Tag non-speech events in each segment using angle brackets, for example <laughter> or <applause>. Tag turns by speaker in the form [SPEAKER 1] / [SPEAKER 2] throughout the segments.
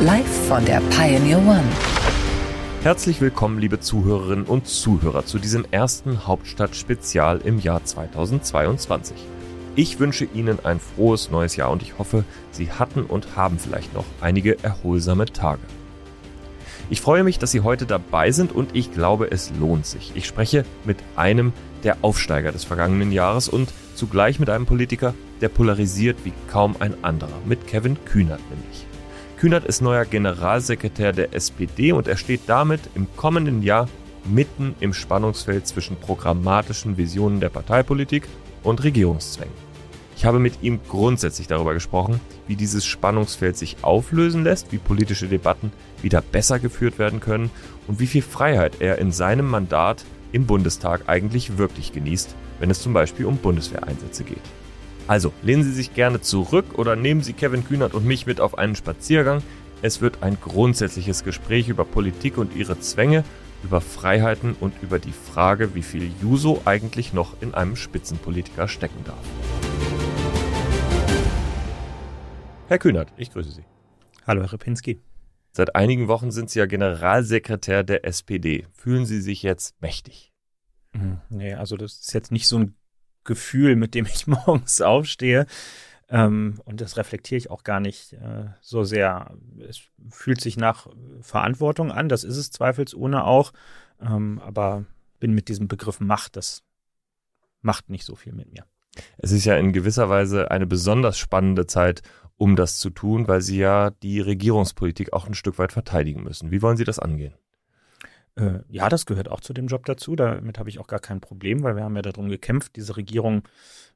[SPEAKER 1] Live von der Pioneer One.
[SPEAKER 2] Herzlich willkommen, liebe Zuhörerinnen und Zuhörer, zu diesem ersten Hauptstadt-Spezial im Jahr 2022. Ich wünsche Ihnen ein frohes neues Jahr und ich hoffe, Sie hatten und haben vielleicht noch einige erholsame Tage. Ich freue mich, dass Sie heute dabei sind und ich glaube, es lohnt sich. Ich spreche mit einem der Aufsteiger des vergangenen Jahres und zugleich mit einem Politiker, der polarisiert wie kaum ein anderer, mit Kevin Kühnert nämlich. Kühnert ist neuer Generalsekretär der SPD und er steht damit im kommenden Jahr mitten im Spannungsfeld zwischen programmatischen Visionen der Parteipolitik und Regierungszwängen. Ich habe mit ihm grundsätzlich darüber gesprochen, wie dieses Spannungsfeld sich auflösen lässt, wie politische Debatten wieder besser geführt werden können und wie viel Freiheit er in seinem Mandat im Bundestag eigentlich wirklich genießt, wenn es zum Beispiel um Bundeswehreinsätze geht. Also lehnen Sie sich gerne zurück oder nehmen Sie Kevin Kühnert und mich mit auf einen Spaziergang. Es wird ein grundsätzliches Gespräch über Politik und ihre Zwänge, über Freiheiten und über die Frage, wie viel Juso eigentlich noch in einem Spitzenpolitiker stecken darf. Herr Kühnert, ich grüße Sie.
[SPEAKER 3] Hallo, Herr Repinski.
[SPEAKER 2] Seit einigen Wochen sind Sie ja Generalsekretär der SPD. Fühlen Sie sich jetzt mächtig?
[SPEAKER 3] Hm, nee, also das ist jetzt nicht so ein Gefühl, mit dem ich <laughs> morgens aufstehe. Ähm, und das reflektiere ich auch gar nicht äh, so sehr. Es fühlt sich nach Verantwortung an, das ist es zweifelsohne auch. Ähm, aber bin mit diesem Begriff Macht, das macht nicht so viel mit mir.
[SPEAKER 2] Es ist ja in gewisser Weise eine besonders spannende Zeit, um das zu tun, weil Sie ja die Regierungspolitik auch ein Stück weit verteidigen müssen. Wie wollen Sie das angehen?
[SPEAKER 3] Äh, ja, das gehört auch zu dem Job dazu. Damit habe ich auch gar kein Problem, weil wir haben ja darum gekämpft, diese Regierung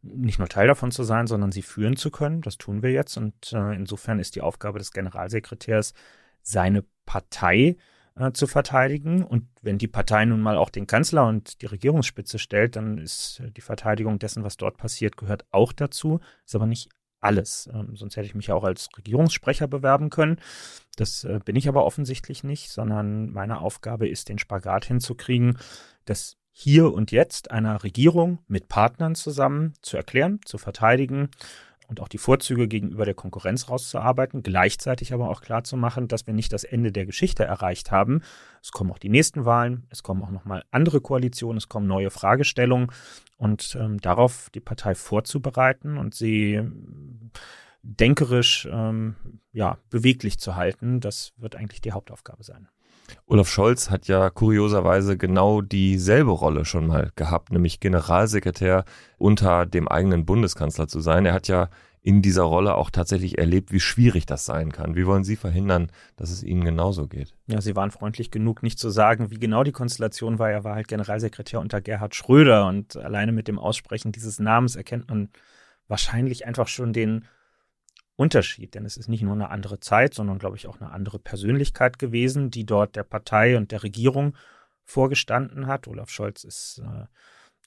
[SPEAKER 3] nicht nur Teil davon zu sein, sondern sie führen zu können. Das tun wir jetzt. Und äh, insofern ist die Aufgabe des Generalsekretärs, seine Partei äh, zu verteidigen. Und wenn die Partei nun mal auch den Kanzler und die Regierungsspitze stellt, dann ist die Verteidigung dessen, was dort passiert, gehört auch dazu. Ist aber nicht alles. Ähm, sonst hätte ich mich ja auch als Regierungssprecher bewerben können. Das äh, bin ich aber offensichtlich nicht, sondern meine Aufgabe ist, den Spagat hinzukriegen, das hier und jetzt einer Regierung mit Partnern zusammen zu erklären, zu verteidigen und auch die Vorzüge gegenüber der Konkurrenz rauszuarbeiten, gleichzeitig aber auch klar zu machen, dass wir nicht das Ende der Geschichte erreicht haben. Es kommen auch die nächsten Wahlen, es kommen auch nochmal andere Koalitionen, es kommen neue Fragestellungen und ähm, darauf die Partei vorzubereiten und sie ähm, denkerisch ähm, ja, beweglich zu halten, das wird eigentlich die Hauptaufgabe sein.
[SPEAKER 2] Olaf Scholz hat ja kurioserweise genau dieselbe Rolle schon mal gehabt, nämlich Generalsekretär unter dem eigenen Bundeskanzler zu sein. Er hat ja in dieser Rolle auch tatsächlich erlebt, wie schwierig das sein kann. Wie wollen Sie verhindern, dass es Ihnen genauso geht?
[SPEAKER 3] Ja, Sie waren freundlich genug, nicht zu sagen, wie genau die Konstellation war. Er war halt Generalsekretär unter Gerhard Schröder und alleine mit dem Aussprechen dieses Namens erkennt man wahrscheinlich einfach schon den Unterschied, denn es ist nicht nur eine andere Zeit, sondern, glaube ich, auch eine andere Persönlichkeit gewesen, die dort der Partei und der Regierung vorgestanden hat. Olaf Scholz ist, äh,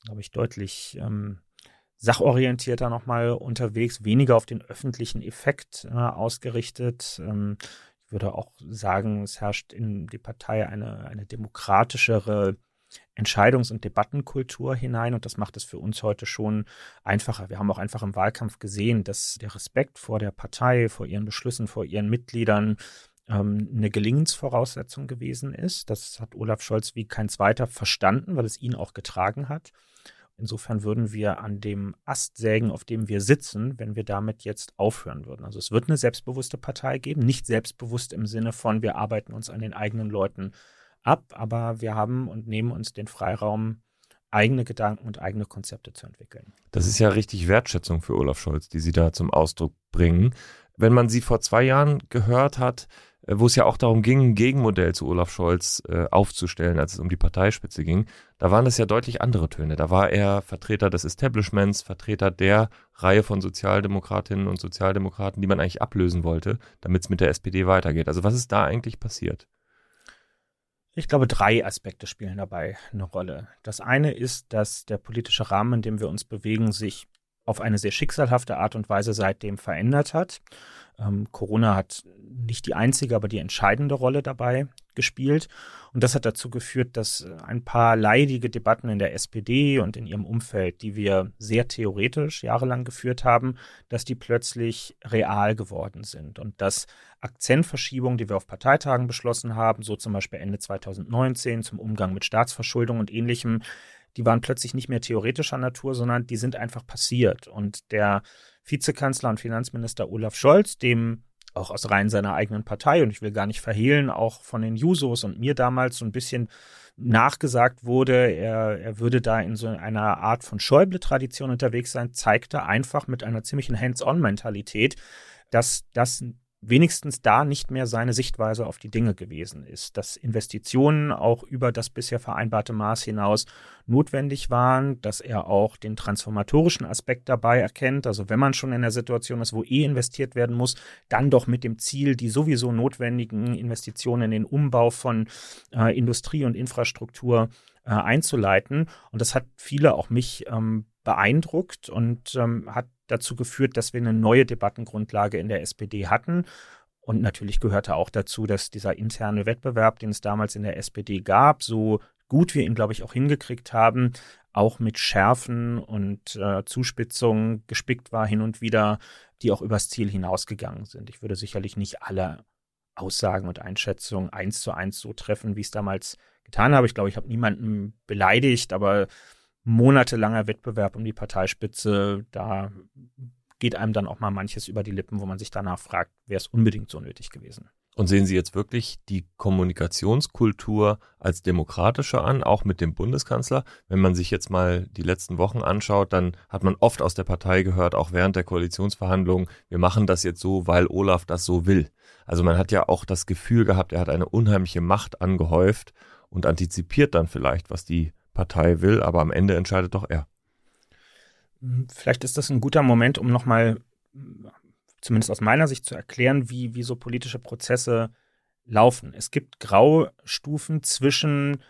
[SPEAKER 3] glaube ich, deutlich ähm, sachorientierter nochmal unterwegs, weniger auf den öffentlichen Effekt äh, ausgerichtet. Ähm, ich würde auch sagen, es herrscht in die Partei eine, eine demokratischere Entscheidungs- und Debattenkultur hinein und das macht es für uns heute schon einfacher. Wir haben auch einfach im Wahlkampf gesehen, dass der Respekt vor der Partei, vor ihren Beschlüssen, vor ihren Mitgliedern ähm, eine Gelingensvoraussetzung gewesen ist. Das hat Olaf Scholz wie kein zweiter verstanden, weil es ihn auch getragen hat. Insofern würden wir an dem Ast sägen, auf dem wir sitzen, wenn wir damit jetzt aufhören würden. Also es wird eine selbstbewusste Partei geben, nicht selbstbewusst im Sinne von, wir arbeiten uns an den eigenen Leuten ab, aber wir haben und nehmen uns den Freiraum, eigene Gedanken und eigene Konzepte zu entwickeln.
[SPEAKER 2] Das ist ja richtig Wertschätzung für Olaf Scholz, die Sie da zum Ausdruck bringen. Wenn man Sie vor zwei Jahren gehört hat, äh, wo es ja auch darum ging, ein Gegenmodell zu Olaf Scholz äh, aufzustellen, als es um die Parteispitze ging, da waren das ja deutlich andere Töne. Da war er Vertreter des Establishments, Vertreter der Reihe von Sozialdemokratinnen und Sozialdemokraten, die man eigentlich ablösen wollte, damit es mit der SPD weitergeht. Also was ist da eigentlich passiert?
[SPEAKER 3] Ich glaube, drei Aspekte spielen dabei eine Rolle. Das eine ist, dass der politische Rahmen, in dem wir uns bewegen, sich auf eine sehr schicksalhafte Art und Weise seitdem verändert hat. Ähm, Corona hat nicht die einzige, aber die entscheidende Rolle dabei gespielt. Und das hat dazu geführt, dass ein paar leidige Debatten in der SPD und in ihrem Umfeld, die wir sehr theoretisch jahrelang geführt haben, dass die plötzlich real geworden sind. Und dass Akzentverschiebungen, die wir auf Parteitagen beschlossen haben, so zum Beispiel Ende 2019 zum Umgang mit Staatsverschuldung und ähnlichem, die waren plötzlich nicht mehr theoretischer Natur, sondern die sind einfach passiert. Und der Vizekanzler und Finanzminister Olaf Scholz, dem auch aus Reihen seiner eigenen Partei, und ich will gar nicht verhehlen, auch von den Jusos und mir damals so ein bisschen nachgesagt wurde, er, er würde da in so einer Art von Schäuble-Tradition unterwegs sein, zeigte einfach mit einer ziemlichen Hands-on-Mentalität, dass das wenigstens da nicht mehr seine Sichtweise auf die Dinge gewesen ist, dass Investitionen auch über das bisher vereinbarte Maß hinaus notwendig waren, dass er auch den transformatorischen Aspekt dabei erkennt, also wenn man schon in der Situation ist, wo eh investiert werden muss, dann doch mit dem Ziel, die sowieso notwendigen Investitionen in den Umbau von äh, Industrie und Infrastruktur äh, einzuleiten. Und das hat viele, auch mich, ähm, beeindruckt und ähm, hat dazu geführt, dass wir eine neue Debattengrundlage in der SPD hatten. Und natürlich gehörte auch dazu, dass dieser interne Wettbewerb, den es damals in der SPD gab, so gut wir ihn, glaube ich, auch hingekriegt haben, auch mit Schärfen und äh, Zuspitzungen gespickt war hin und wieder, die auch übers Ziel hinausgegangen sind. Ich würde sicherlich nicht alle Aussagen und Einschätzungen eins zu eins so treffen, wie ich es damals getan habe. Ich glaube, ich habe niemanden beleidigt, aber monatelanger Wettbewerb um die Parteispitze, da geht einem dann auch mal manches über die Lippen, wo man sich danach fragt, wäre es unbedingt so nötig gewesen.
[SPEAKER 2] Und sehen Sie jetzt wirklich die Kommunikationskultur als demokratischer an, auch mit dem Bundeskanzler? Wenn man sich jetzt mal die letzten Wochen anschaut, dann hat man oft aus der Partei gehört, auch während der Koalitionsverhandlungen, wir machen das jetzt so, weil Olaf das so will. Also man hat ja auch das Gefühl gehabt, er hat eine unheimliche Macht angehäuft und antizipiert dann vielleicht, was die Partei will, aber am Ende entscheidet doch er.
[SPEAKER 3] Vielleicht ist das ein guter Moment, um nochmal, zumindest aus meiner Sicht, zu erklären, wie, wie so politische Prozesse laufen. Es gibt Graustufen zwischen,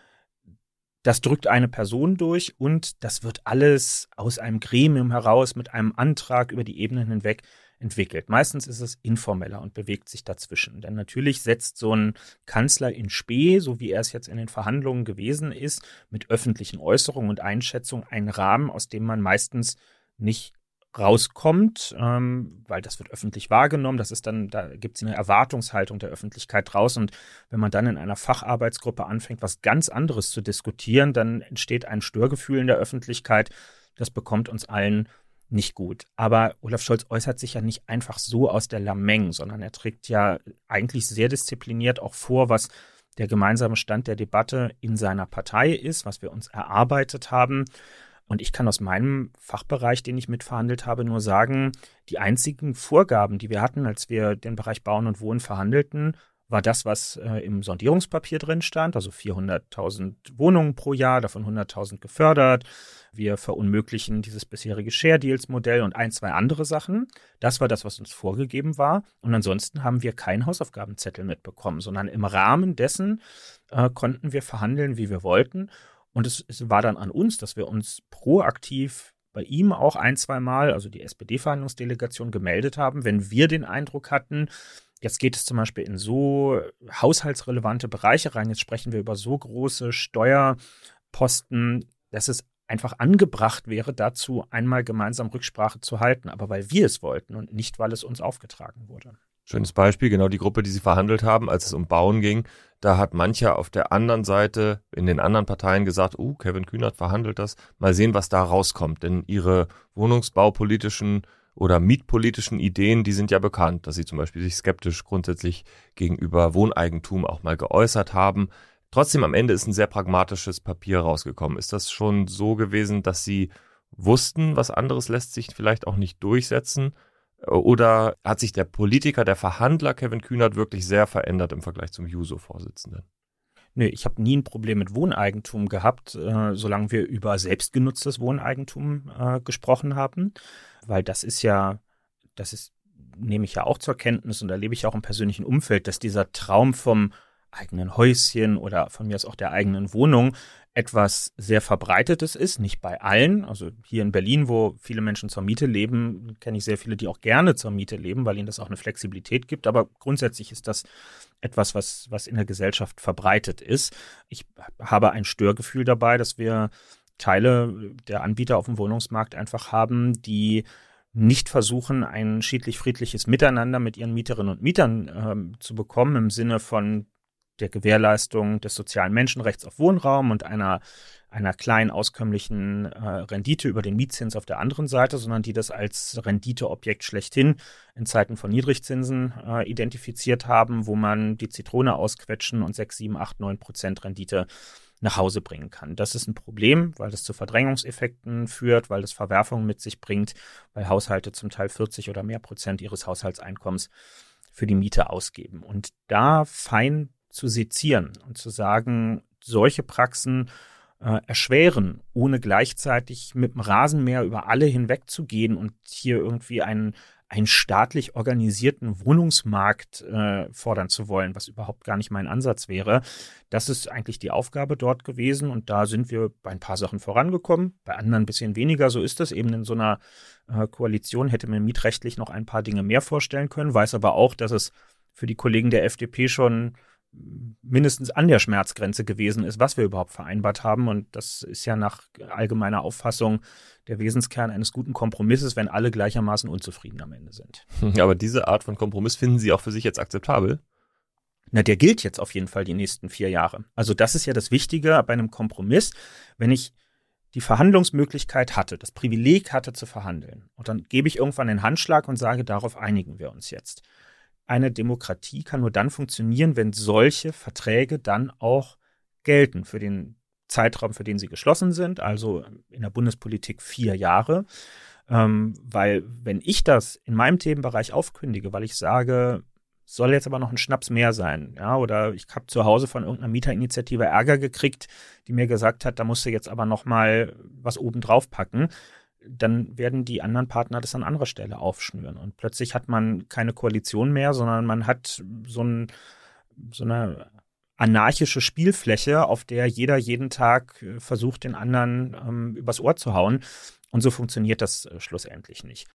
[SPEAKER 3] das drückt eine Person durch und das wird alles aus einem Gremium heraus mit einem Antrag über die Ebenen hinweg entwickelt. Meistens ist es informeller und bewegt sich dazwischen. Denn natürlich setzt so ein Kanzler in Spee, so wie er es jetzt in den Verhandlungen gewesen ist, mit öffentlichen Äußerungen und Einschätzungen einen Rahmen, aus dem man meistens nicht rauskommt, ähm, weil das wird öffentlich wahrgenommen. Das ist dann, da gibt es eine Erwartungshaltung der Öffentlichkeit raus. Und wenn man dann in einer Facharbeitsgruppe anfängt, was ganz anderes zu diskutieren, dann entsteht ein Störgefühl in der Öffentlichkeit. Das bekommt uns allen nicht gut. Aber Olaf Scholz äußert sich ja nicht einfach so aus der Lameng, sondern er trägt ja eigentlich sehr diszipliniert auch vor, was der gemeinsame Stand der Debatte in seiner Partei ist, was wir uns erarbeitet haben. Und ich kann aus meinem Fachbereich, den ich mitverhandelt habe, nur sagen, die einzigen Vorgaben, die wir hatten, als wir den Bereich Bauen und Wohnen verhandelten, war das, was äh, im Sondierungspapier drin stand, also 400.000 Wohnungen pro Jahr, davon 100.000 gefördert. Wir verunmöglichen dieses bisherige Share-Deals-Modell und ein, zwei andere Sachen. Das war das, was uns vorgegeben war. Und ansonsten haben wir keinen Hausaufgabenzettel mitbekommen, sondern im Rahmen dessen äh, konnten wir verhandeln, wie wir wollten. Und es, es war dann an uns, dass wir uns proaktiv bei ihm auch ein, zwei Mal, also die SPD-Verhandlungsdelegation, gemeldet haben, wenn wir den Eindruck hatten, Jetzt geht es zum Beispiel in so haushaltsrelevante Bereiche rein. Jetzt sprechen wir über so große Steuerposten, dass es einfach angebracht wäre, dazu einmal gemeinsam Rücksprache zu halten, aber weil wir es wollten und nicht, weil es uns aufgetragen wurde.
[SPEAKER 2] Schönes Beispiel, genau die Gruppe, die Sie verhandelt haben, als es um Bauen ging. Da hat mancher auf der anderen Seite in den anderen Parteien gesagt, uh, Kevin Kühnert verhandelt das. Mal sehen, was da rauskommt. Denn ihre wohnungsbaupolitischen oder mietpolitischen Ideen, die sind ja bekannt, dass sie zum Beispiel sich skeptisch grundsätzlich gegenüber Wohneigentum auch mal geäußert haben. Trotzdem am Ende ist ein sehr pragmatisches Papier rausgekommen. Ist das schon so gewesen, dass sie wussten, was anderes lässt sich vielleicht auch nicht durchsetzen, Oder hat sich der Politiker, der Verhandler Kevin Kühnert wirklich sehr verändert im Vergleich zum Juso-Vorsitzenden?
[SPEAKER 3] Nö, ich habe nie ein Problem mit Wohneigentum gehabt, äh, solange wir über selbstgenutztes Wohneigentum äh, gesprochen haben, weil das ist ja, das ist, nehme ich ja auch zur Kenntnis und erlebe ich auch im persönlichen Umfeld, dass dieser Traum vom eigenen Häuschen oder von mir aus auch der eigenen Wohnung etwas sehr verbreitetes ist, nicht bei allen. Also hier in Berlin, wo viele Menschen zur Miete leben, kenne ich sehr viele, die auch gerne zur Miete leben, weil ihnen das auch eine Flexibilität gibt. Aber grundsätzlich ist das etwas, was, was in der Gesellschaft verbreitet ist. Ich habe ein Störgefühl dabei, dass wir Teile der Anbieter auf dem Wohnungsmarkt einfach haben, die nicht versuchen, ein schiedlich-friedliches Miteinander mit ihren Mieterinnen und Mietern äh, zu bekommen, im Sinne von der Gewährleistung des sozialen Menschenrechts auf Wohnraum und einer, einer kleinen auskömmlichen äh, Rendite über den Mietzins auf der anderen Seite, sondern die das als Renditeobjekt schlechthin in Zeiten von Niedrigzinsen äh, identifiziert haben, wo man die Zitrone ausquetschen und 6, 7, 8, 9 Prozent Rendite nach Hause bringen kann. Das ist ein Problem, weil das zu Verdrängungseffekten führt, weil das Verwerfungen mit sich bringt, weil Haushalte zum Teil 40 oder mehr Prozent ihres Haushaltseinkommens für die Miete ausgeben. Und da fein zu sezieren und zu sagen, solche Praxen äh, erschweren, ohne gleichzeitig mit dem Rasenmäher über alle hinwegzugehen und hier irgendwie einen, einen staatlich organisierten Wohnungsmarkt äh, fordern zu wollen, was überhaupt gar nicht mein Ansatz wäre. Das ist eigentlich die Aufgabe dort gewesen und da sind wir bei ein paar Sachen vorangekommen, bei anderen ein bisschen weniger. So ist es eben in so einer äh, Koalition hätte man mietrechtlich noch ein paar Dinge mehr vorstellen können, weiß aber auch, dass es für die Kollegen der FDP schon mindestens an der Schmerzgrenze gewesen ist, was wir überhaupt vereinbart haben. Und das ist ja nach allgemeiner Auffassung der Wesenskern eines guten Kompromisses, wenn alle gleichermaßen unzufrieden am Ende sind.
[SPEAKER 2] Aber diese Art von Kompromiss finden Sie auch für sich jetzt akzeptabel?
[SPEAKER 3] Na, der gilt jetzt auf jeden Fall die nächsten vier Jahre. Also das ist ja das Wichtige bei einem Kompromiss. Wenn ich die Verhandlungsmöglichkeit hatte, das Privileg hatte zu verhandeln, und dann gebe ich irgendwann den Handschlag und sage, darauf einigen wir uns jetzt eine Demokratie kann nur dann funktionieren, wenn solche Verträge dann auch gelten für den Zeitraum, für den sie geschlossen sind, also in der Bundespolitik vier Jahre. Ähm, weil wenn ich das in meinem Themenbereich aufkündige, weil ich sage, soll jetzt aber noch ein Schnaps mehr sein, ja, oder ich habe zu Hause von irgendeiner Mieterinitiative Ärger gekriegt, die mir gesagt hat, da musst du jetzt aber noch mal was oben drauf packen, dann werden die anderen Partner das an anderer Stelle aufschnüren. Und plötzlich hat man keine Koalition mehr, sondern man hat so, ein, so eine anarchische Spielfläche, auf der jeder jeden Tag äh, versucht, den anderen ähm, übers Ohr zu hauen. Und so funktioniert das äh, schlussendlich nicht.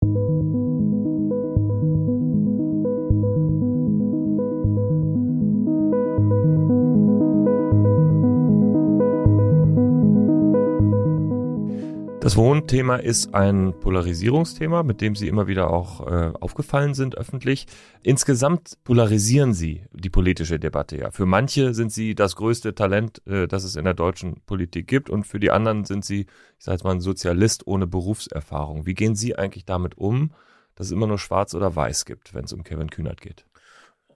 [SPEAKER 2] Das Wohnthema ist ein Polarisierungsthema, mit dem Sie immer wieder auch äh, aufgefallen sind öffentlich. Insgesamt polarisieren Sie die politische Debatte ja. Für manche sind Sie das größte Talent, äh, das es in der deutschen Politik gibt, und für die anderen sind Sie, ich sage jetzt mal, ein Sozialist ohne Berufserfahrung. Wie gehen Sie eigentlich damit um, dass es immer nur Schwarz oder Weiß gibt, wenn es um Kevin Kühnert geht?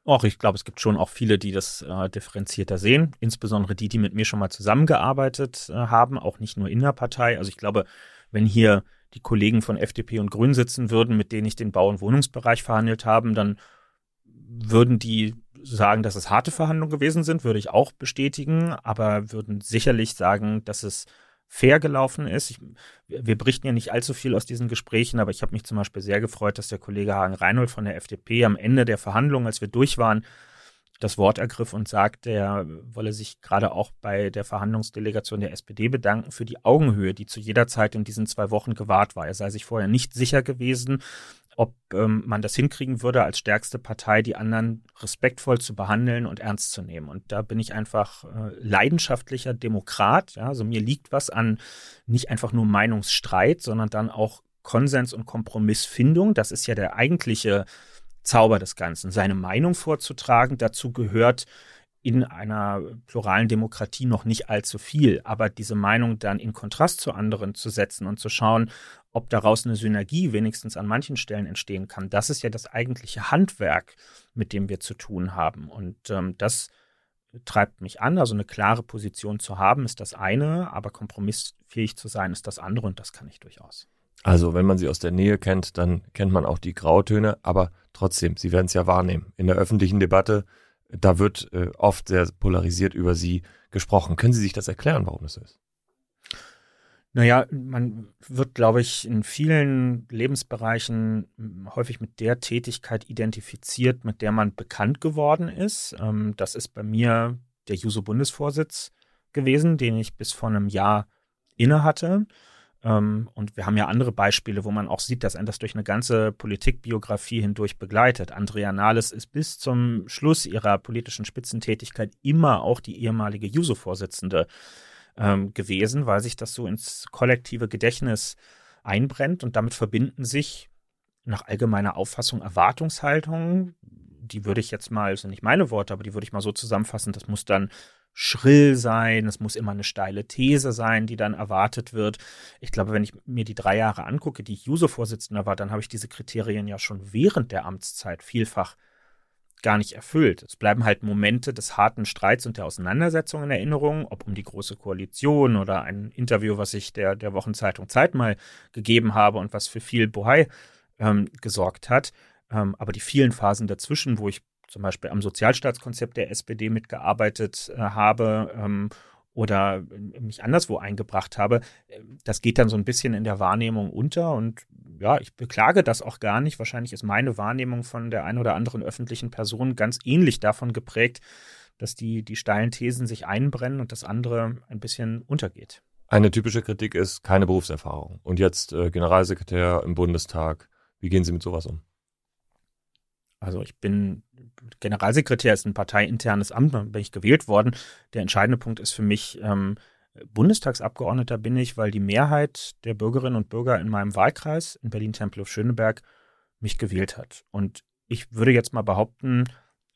[SPEAKER 3] Och, ich glaube, es gibt schon auch viele, die das äh, differenzierter sehen, insbesondere die, die mit mir schon mal zusammengearbeitet äh, haben, auch nicht nur in der Partei. Also ich glaube, wenn hier die Kollegen von FDP und Grün sitzen würden, mit denen ich den Bau- und Wohnungsbereich verhandelt habe, dann würden die sagen, dass es harte Verhandlungen gewesen sind, würde ich auch bestätigen, aber würden sicherlich sagen, dass es fair gelaufen ist. Ich, wir berichten ja nicht allzu viel aus diesen Gesprächen, aber ich habe mich zum Beispiel sehr gefreut, dass der Kollege Hagen Reinhold von der FDP am Ende der Verhandlungen, als wir durch waren, das Wort ergriff und sagte, er wolle sich gerade auch bei der Verhandlungsdelegation der SPD bedanken für die Augenhöhe, die zu jeder Zeit in diesen zwei Wochen gewahrt war. Er sei sich vorher nicht sicher gewesen, ob ähm, man das hinkriegen würde, als stärkste Partei die anderen respektvoll zu behandeln und ernst zu nehmen. Und da bin ich einfach äh, leidenschaftlicher Demokrat. Ja? Also mir liegt was an nicht einfach nur Meinungsstreit, sondern dann auch Konsens und Kompromissfindung. Das ist ja der eigentliche Zauber des Ganzen. Seine Meinung vorzutragen, dazu gehört in einer pluralen Demokratie noch nicht allzu viel, aber diese Meinung dann in Kontrast zu anderen zu setzen und zu schauen, ob daraus eine Synergie wenigstens an manchen Stellen entstehen kann, das ist ja das eigentliche Handwerk, mit dem wir zu tun haben. Und ähm, das treibt mich an. Also eine klare Position zu haben, ist das eine, aber kompromissfähig zu sein, ist das andere und das kann ich durchaus.
[SPEAKER 2] Also, wenn man sie aus der Nähe kennt, dann kennt man auch die Grautöne, aber trotzdem, Sie werden es ja wahrnehmen. In der öffentlichen Debatte, da wird äh, oft sehr polarisiert über Sie gesprochen. Können Sie sich das erklären, warum das so ist?
[SPEAKER 3] Naja, man wird, glaube ich, in vielen Lebensbereichen häufig mit der Tätigkeit identifiziert, mit der man bekannt geworden ist. Ähm, das ist bei mir der Juso-Bundesvorsitz gewesen, den ich bis vor einem Jahr inne hatte. Ähm, und wir haben ja andere Beispiele, wo man auch sieht, dass ein das durch eine ganze Politikbiografie hindurch begleitet. Andrea Nahles ist bis zum Schluss ihrer politischen Spitzentätigkeit immer auch die ehemalige Juso-Vorsitzende ähm, gewesen, weil sich das so ins kollektive Gedächtnis einbrennt und damit verbinden sich nach allgemeiner Auffassung Erwartungshaltungen. Die würde ich jetzt mal, das sind nicht meine Worte, aber die würde ich mal so zusammenfassen, das muss dann schrill sein, es muss immer eine steile These sein, die dann erwartet wird. Ich glaube, wenn ich mir die drei Jahre angucke, die ich Juso-Vorsitzender war, dann habe ich diese Kriterien ja schon während der Amtszeit vielfach gar nicht erfüllt. Es bleiben halt Momente des harten Streits und der Auseinandersetzung in Erinnerung, ob um die Große Koalition oder ein Interview, was ich der, der Wochenzeitung Zeit mal gegeben habe und was für viel Bohai ähm, gesorgt hat. Ähm, aber die vielen Phasen dazwischen, wo ich zum Beispiel am Sozialstaatskonzept der SPD mitgearbeitet äh, habe ähm, oder mich anderswo eingebracht habe, das geht dann so ein bisschen in der Wahrnehmung unter und ja, ich beklage das auch gar nicht. Wahrscheinlich ist meine Wahrnehmung von der einen oder anderen öffentlichen Person ganz ähnlich davon geprägt, dass die, die steilen Thesen sich einbrennen und das andere ein bisschen untergeht.
[SPEAKER 2] Eine typische Kritik ist keine Berufserfahrung. Und jetzt äh, Generalsekretär im Bundestag. Wie gehen Sie mit sowas um?
[SPEAKER 3] Also ich bin Generalsekretär, ist ein parteiinternes Amt, dann bin ich gewählt worden. Der entscheidende Punkt ist für mich, ähm, Bundestagsabgeordneter bin ich, weil die Mehrheit der Bürgerinnen und Bürger in meinem Wahlkreis in Berlin-Tempelhof-Schöneberg mich gewählt hat. Und ich würde jetzt mal behaupten,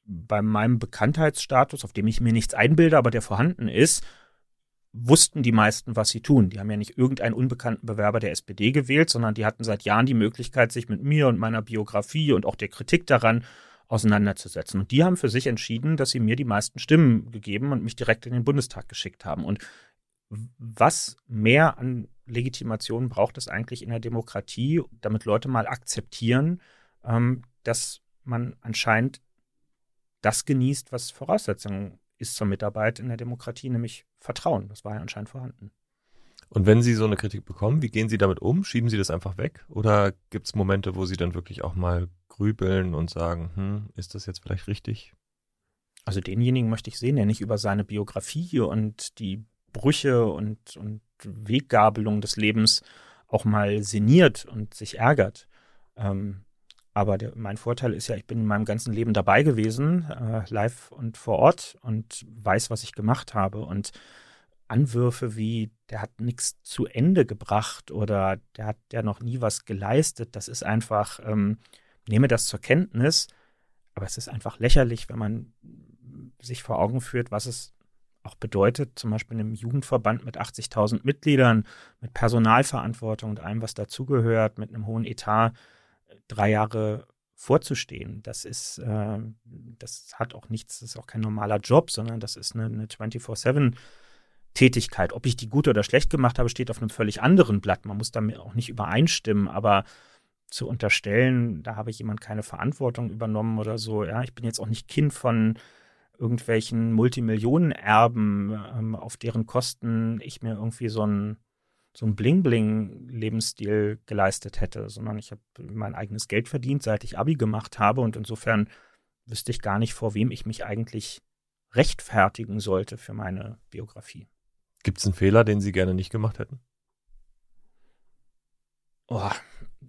[SPEAKER 3] bei meinem Bekanntheitsstatus, auf dem ich mir nichts einbilde, aber der vorhanden ist, wussten die meisten, was sie tun. Die haben ja nicht irgendeinen unbekannten Bewerber der SPD gewählt, sondern die hatten seit Jahren die Möglichkeit, sich mit mir und meiner Biografie und auch der Kritik daran auseinanderzusetzen. Und die haben für sich entschieden, dass sie mir die meisten Stimmen gegeben und mich direkt in den Bundestag geschickt haben. Und was mehr an Legitimation braucht es eigentlich in der Demokratie, damit Leute mal akzeptieren, ähm, dass man anscheinend das genießt, was Voraussetzungen ist zur Mitarbeit in der Demokratie, nämlich Vertrauen. Das war ja anscheinend vorhanden.
[SPEAKER 2] Und wenn Sie so eine Kritik bekommen, wie gehen Sie damit um? Schieben Sie das einfach weg? Oder gibt es Momente, wo Sie dann wirklich auch mal grübeln und sagen, hm, ist das jetzt vielleicht richtig?
[SPEAKER 3] Also denjenigen möchte ich sehen, der nicht über seine Biografie und die Brüche und, und Weggabelung des Lebens auch mal sinniert und sich ärgert. Ähm, aber der, mein Vorteil ist ja, ich bin in meinem ganzen Leben dabei gewesen, äh, live und vor Ort und weiß, was ich gemacht habe. Und Anwürfe wie, der hat nichts zu Ende gebracht oder der hat ja noch nie was geleistet, das ist einfach, ähm, nehme das zur Kenntnis, aber es ist einfach lächerlich, wenn man sich vor Augen führt, was es auch bedeutet, zum Beispiel in einem Jugendverband mit 80.000 Mitgliedern, mit Personalverantwortung und allem, was dazugehört, mit einem hohen Etat, drei Jahre vorzustehen. Das ist, äh, das hat auch nichts, das ist auch kein normaler Job, sondern das ist eine, eine 24-7 Tätigkeit. Ob ich die gut oder schlecht gemacht habe, steht auf einem völlig anderen Blatt. Man muss damit auch nicht übereinstimmen, aber zu unterstellen, da habe ich jemand keine Verantwortung übernommen oder so. Ja, ich bin jetzt auch nicht Kind von irgendwelchen Multimillionenerben, ähm, auf deren Kosten ich mir irgendwie so ein so ein Bling-Bling-Lebensstil geleistet hätte, sondern ich habe mein eigenes Geld verdient, seit ich Abi gemacht habe und insofern wüsste ich gar nicht, vor wem ich mich eigentlich rechtfertigen sollte für meine Biografie.
[SPEAKER 2] Gibt es einen Fehler, den Sie gerne nicht gemacht hätten?
[SPEAKER 3] Oh,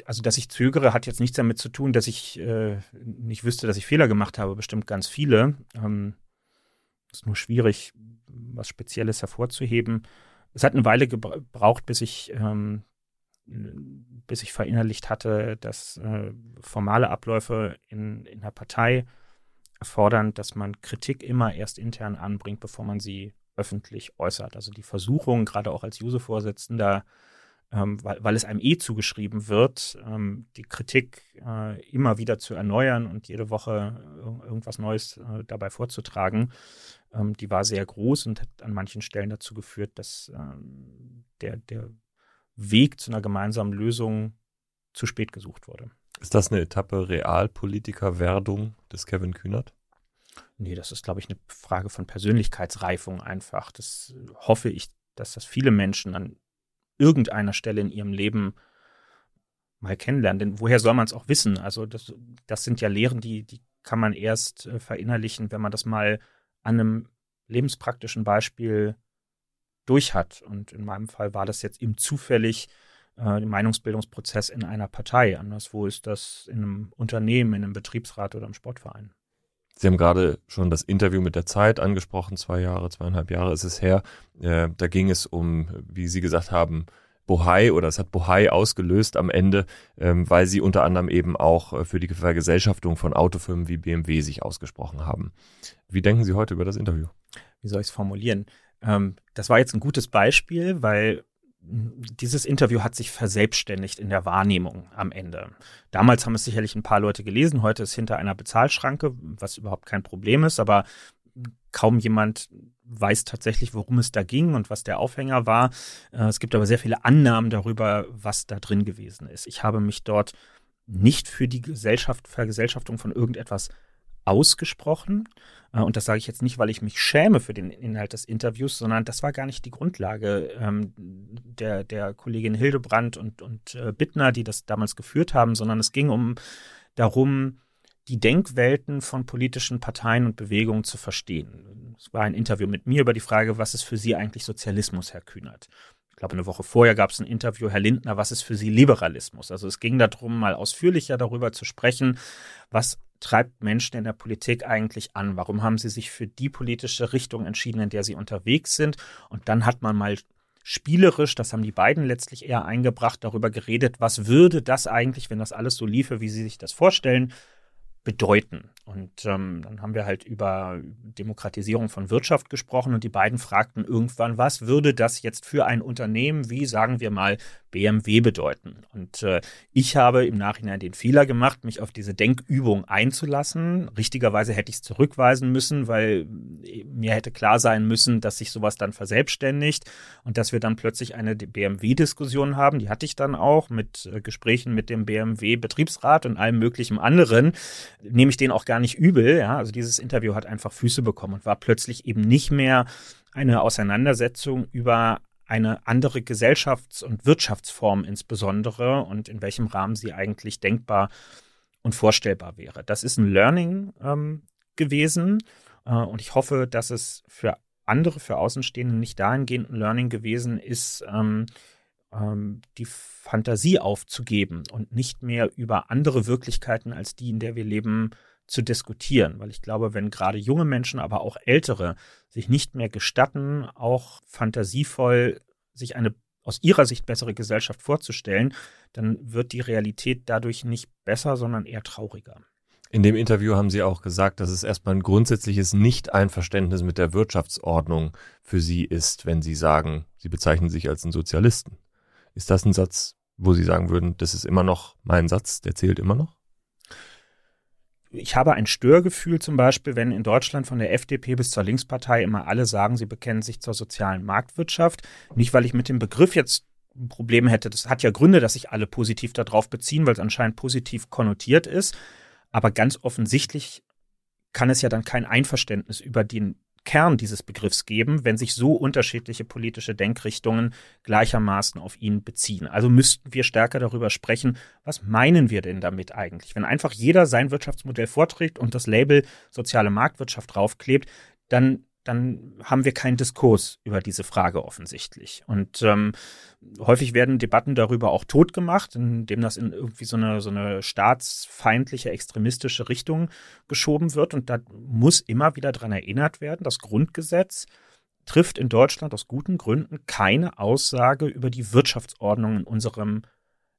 [SPEAKER 3] also, dass ich zögere, hat jetzt nichts damit zu tun, dass ich äh, nicht wüsste, dass ich Fehler gemacht habe. Bestimmt ganz viele. Ähm, ist nur schwierig, was Spezielles hervorzuheben es hat eine Weile gebraucht, bis ich, ähm, bis ich verinnerlicht hatte, dass äh, formale Abläufe in, in der Partei erfordern, dass man Kritik immer erst intern anbringt, bevor man sie öffentlich äußert. Also die Versuchung, gerade auch als Juso-Vorsitzender, ähm, weil, weil es einem eh zugeschrieben wird, ähm, die Kritik äh, immer wieder zu erneuern und jede Woche irgendwas Neues äh, dabei vorzutragen, ähm, die war sehr groß und hat an manchen Stellen dazu geführt, dass ähm, der, der Weg zu einer gemeinsamen Lösung zu spät gesucht wurde.
[SPEAKER 2] Ist das eine Etappe Realpolitiker-Werdung des Kevin Kühnert?
[SPEAKER 3] Nee, das ist, glaube ich, eine Frage von Persönlichkeitsreifung einfach. Das hoffe ich, dass das viele Menschen an irgendeiner Stelle in ihrem Leben mal kennenlernen. Denn woher soll man es auch wissen? Also das, das sind ja Lehren, die, die kann man erst äh, verinnerlichen, wenn man das mal an einem lebenspraktischen Beispiel durch hat. Und in meinem Fall war das jetzt eben zufällig äh, der Meinungsbildungsprozess in einer Partei. Anderswo ist das in einem Unternehmen, in einem Betriebsrat oder im Sportverein.
[SPEAKER 2] Sie haben gerade schon das Interview mit der Zeit angesprochen, zwei Jahre, zweieinhalb Jahre ist es her. Äh, da ging es um, wie Sie gesagt haben, Bohai oder es hat Bohai ausgelöst am Ende, ähm, weil sie unter anderem eben auch äh, für die Vergesellschaftung von Autofirmen wie BMW sich ausgesprochen haben. Wie denken Sie heute über das Interview?
[SPEAKER 3] Wie soll ich es formulieren? Ähm, das war jetzt ein gutes Beispiel, weil dieses Interview hat sich verselbstständigt in der Wahrnehmung am Ende. Damals haben es sicherlich ein paar Leute gelesen, heute ist hinter einer Bezahlschranke, was überhaupt kein Problem ist, aber kaum jemand weiß tatsächlich, worum es da ging und was der Aufhänger war. Äh, es gibt aber sehr viele Annahmen darüber, was da drin gewesen ist. Ich habe mich dort nicht für die Gesellschaft, Vergesellschaftung von irgendetwas ausgesprochen. Äh, und das sage ich jetzt nicht, weil ich mich schäme für den Inhalt des Interviews, sondern das war gar nicht die Grundlage ähm, der, der Kollegin Hildebrand und, und äh, Bittner, die das damals geführt haben, sondern es ging um darum, die Denkwelten von politischen Parteien und Bewegungen zu verstehen. Es war ein Interview mit mir über die Frage, was ist für Sie eigentlich Sozialismus, Herr Kühnert? Ich glaube, eine Woche vorher gab es ein Interview, Herr Lindner, was ist für Sie Liberalismus? Also es ging darum, mal ausführlicher darüber zu sprechen, was treibt Menschen in der Politik eigentlich an? Warum haben sie sich für die politische Richtung entschieden, in der sie unterwegs sind? Und dann hat man mal spielerisch, das haben die beiden letztlich eher eingebracht, darüber geredet, was würde das eigentlich, wenn das alles so liefe, wie sie sich das vorstellen, bedeuten. Und ähm, dann haben wir halt über Demokratisierung von Wirtschaft gesprochen und die beiden fragten irgendwann, was würde das jetzt für ein Unternehmen wie, sagen wir mal, BMW bedeuten? Und äh, ich habe im Nachhinein den Fehler gemacht, mich auf diese Denkübung einzulassen. Richtigerweise hätte ich es zurückweisen müssen, weil mir hätte klar sein müssen, dass sich sowas dann verselbstständigt und dass wir dann plötzlich eine BMW-Diskussion haben. Die hatte ich dann auch mit äh, Gesprächen mit dem BMW-Betriebsrat und allem möglichen anderen nehme ich den auch gar nicht übel. Ja? Also dieses Interview hat einfach Füße bekommen und war plötzlich eben nicht mehr eine Auseinandersetzung über eine andere Gesellschafts- und Wirtschaftsform insbesondere und in welchem Rahmen sie eigentlich denkbar und vorstellbar wäre. Das ist ein Learning ähm, gewesen äh, und ich hoffe, dass es für andere, für Außenstehende nicht dahingehend ein Learning gewesen ist, ähm, ähm, die Fantasie aufzugeben und nicht mehr über andere Wirklichkeiten als die, in der wir leben, zu diskutieren. Weil ich glaube, wenn gerade junge Menschen, aber auch ältere sich nicht mehr gestatten, auch fantasievoll sich eine aus ihrer Sicht bessere Gesellschaft vorzustellen, dann wird die Realität dadurch nicht besser, sondern eher trauriger.
[SPEAKER 2] In dem Interview haben Sie auch gesagt, dass es erstmal ein grundsätzliches Nicht-Einverständnis mit der Wirtschaftsordnung für Sie ist, wenn Sie sagen, Sie bezeichnen sich als einen Sozialisten. Ist das ein Satz, wo Sie sagen würden, das ist immer noch mein Satz, der zählt immer noch?
[SPEAKER 3] Ich habe ein Störgefühl zum Beispiel, wenn in Deutschland von der FDP bis zur Linkspartei immer alle sagen, sie bekennen sich zur sozialen Marktwirtschaft. Nicht, weil ich mit dem Begriff jetzt ein Problem hätte. Das hat ja Gründe, dass sich alle positiv darauf beziehen, weil es anscheinend positiv konnotiert ist. Aber ganz offensichtlich kann es ja dann kein Einverständnis über den Kern dieses Begriffs geben, wenn sich so unterschiedliche politische Denkrichtungen gleichermaßen auf ihn beziehen. Also müssten wir stärker darüber sprechen, was meinen wir denn damit eigentlich? Wenn einfach jeder sein Wirtschaftsmodell vorträgt und das Label soziale Marktwirtschaft draufklebt, dann dann haben wir keinen Diskurs über diese Frage offensichtlich. Und ähm, häufig werden Debatten darüber auch totgemacht, indem das in irgendwie so eine, so eine staatsfeindliche, extremistische Richtung geschoben wird. Und da muss immer wieder dran erinnert werden, das Grundgesetz trifft in Deutschland aus guten Gründen keine Aussage über die Wirtschaftsordnung in unserem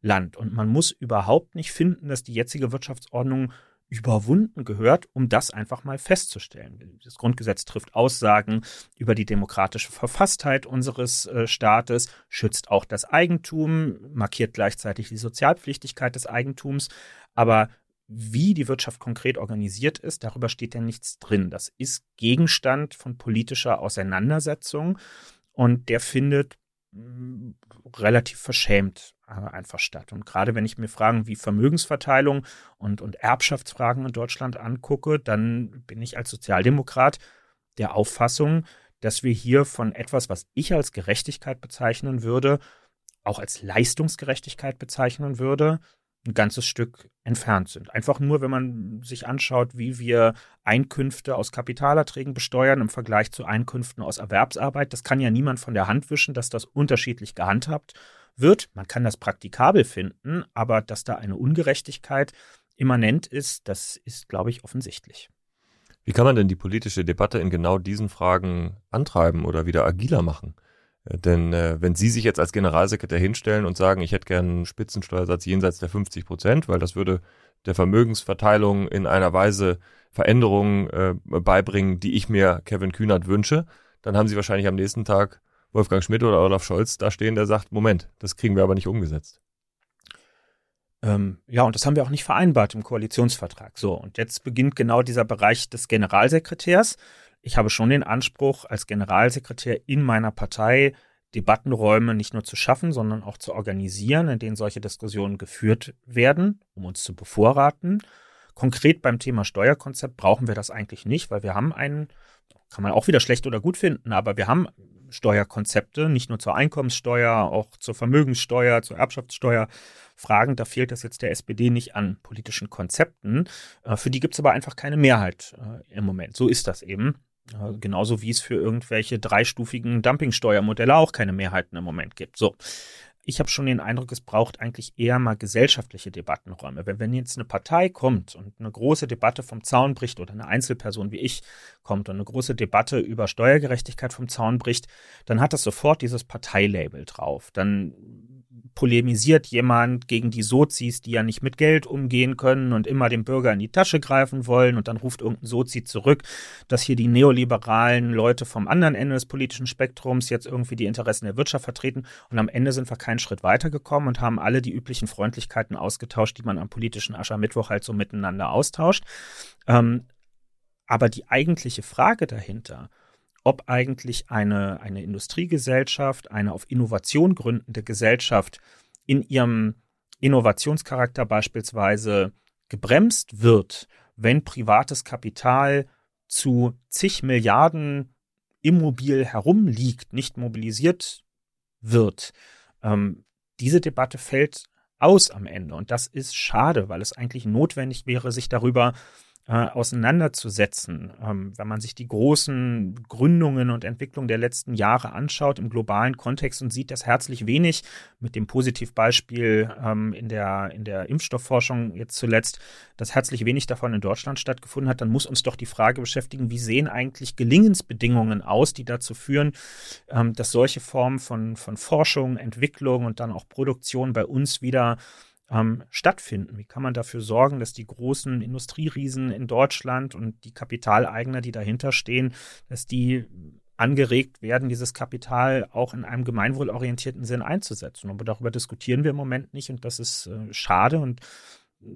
[SPEAKER 3] Land. Und man muss überhaupt nicht finden, dass die jetzige Wirtschaftsordnung überwunden gehört, um das einfach mal festzustellen. Das Grundgesetz trifft Aussagen über die demokratische Verfasstheit unseres äh, Staates, schützt auch das Eigentum, markiert gleichzeitig die Sozialpflichtigkeit des Eigentums, aber wie die Wirtschaft konkret organisiert ist, darüber steht ja nichts drin. Das ist Gegenstand von politischer Auseinandersetzung und der findet relativ verschämt einfach statt. Und gerade wenn ich mir Fragen wie Vermögensverteilung und, und Erbschaftsfragen in Deutschland angucke, dann bin ich als Sozialdemokrat der Auffassung, dass wir hier von etwas, was ich als Gerechtigkeit bezeichnen würde, auch als Leistungsgerechtigkeit bezeichnen würde, ein ganzes Stück entfernt sind. Einfach nur, wenn man sich anschaut, wie wir Einkünfte aus Kapitalerträgen besteuern im Vergleich zu Einkünften aus Erwerbsarbeit. Das kann ja niemand von der Hand wischen, dass das unterschiedlich gehandhabt wird. Man kann das praktikabel finden, aber dass da eine Ungerechtigkeit immanent ist, das ist, glaube ich, offensichtlich.
[SPEAKER 2] Wie kann man denn die politische Debatte in genau diesen Fragen antreiben oder wieder agiler machen? Denn äh, wenn Sie sich jetzt als Generalsekretär hinstellen und sagen, ich hätte gern einen Spitzensteuersatz jenseits der 50 Prozent, weil das würde der Vermögensverteilung in einer Weise Veränderungen äh, beibringen, die ich mir Kevin Kühnert wünsche, dann haben Sie wahrscheinlich am nächsten Tag Wolfgang Schmidt oder Olaf Scholz da stehen, der sagt, Moment, das kriegen wir aber nicht umgesetzt.
[SPEAKER 3] Ähm, ja, und das haben wir auch nicht vereinbart im Koalitionsvertrag. So, und jetzt beginnt genau dieser Bereich des Generalsekretärs ich habe schon den Anspruch, als Generalsekretär in meiner Partei Debattenräume nicht nur zu schaffen, sondern auch zu organisieren, in denen solche Diskussionen geführt werden, um uns zu bevorraten. Konkret beim Thema Steuerkonzept brauchen wir das eigentlich nicht, weil wir haben einen, kann man auch wieder schlecht oder gut finden, aber wir haben Steuerkonzepte, nicht nur zur Einkommenssteuer, auch zur Vermögenssteuer, zur Erbschaftssteuer. Fragen, da fehlt es jetzt der SPD nicht an politischen Konzepten. Äh, für die gibt es aber einfach keine Mehrheit äh, im Moment. So ist das eben. Genauso wie es für irgendwelche dreistufigen Dumpingsteuermodelle auch keine Mehrheiten im Moment gibt. So. Ich habe schon den Eindruck, es braucht eigentlich eher mal gesellschaftliche Debattenräume. Wenn, wenn jetzt eine Partei kommt und eine große Debatte vom Zaun bricht oder eine Einzelperson wie ich kommt und eine große Debatte über Steuergerechtigkeit vom Zaun bricht, dann hat das sofort dieses Parteilabel drauf. Dann polemisiert jemand gegen die Sozis, die ja nicht mit Geld umgehen können und immer dem Bürger in die Tasche greifen wollen und dann ruft irgendein Sozi zurück, dass hier die neoliberalen Leute vom anderen Ende des politischen Spektrums jetzt irgendwie die Interessen der Wirtschaft vertreten und am Ende sind wir keinen Schritt weitergekommen und haben alle die üblichen Freundlichkeiten ausgetauscht, die man am politischen Aschermittwoch halt so miteinander austauscht. Ähm, aber die eigentliche Frage dahinter, ob eigentlich eine, eine Industriegesellschaft, eine auf Innovation gründende Gesellschaft in ihrem Innovationscharakter beispielsweise gebremst wird, wenn privates Kapital zu zig Milliarden immobil herumliegt, nicht mobilisiert wird. Ähm, diese Debatte fällt aus am Ende. Und das ist schade, weil es eigentlich notwendig wäre, sich darüber äh, auseinanderzusetzen. Ähm, wenn man sich die großen Gründungen und Entwicklungen der letzten Jahre anschaut im globalen Kontext und sieht, dass herzlich wenig mit dem Positivbeispiel ähm, in, der, in der Impfstoffforschung jetzt zuletzt, dass herzlich wenig davon in Deutschland stattgefunden hat, dann muss uns doch die Frage beschäftigen, wie sehen eigentlich Gelingensbedingungen aus, die dazu führen, ähm, dass solche Formen von, von Forschung, Entwicklung und dann auch Produktion bei uns wieder ähm, stattfinden? Wie kann man dafür sorgen, dass die großen Industrieriesen in Deutschland und die Kapitaleigner, die dahinter stehen, dass die angeregt werden, dieses Kapital auch in einem gemeinwohlorientierten Sinn einzusetzen. Aber darüber diskutieren wir im Moment nicht und das ist äh, schade und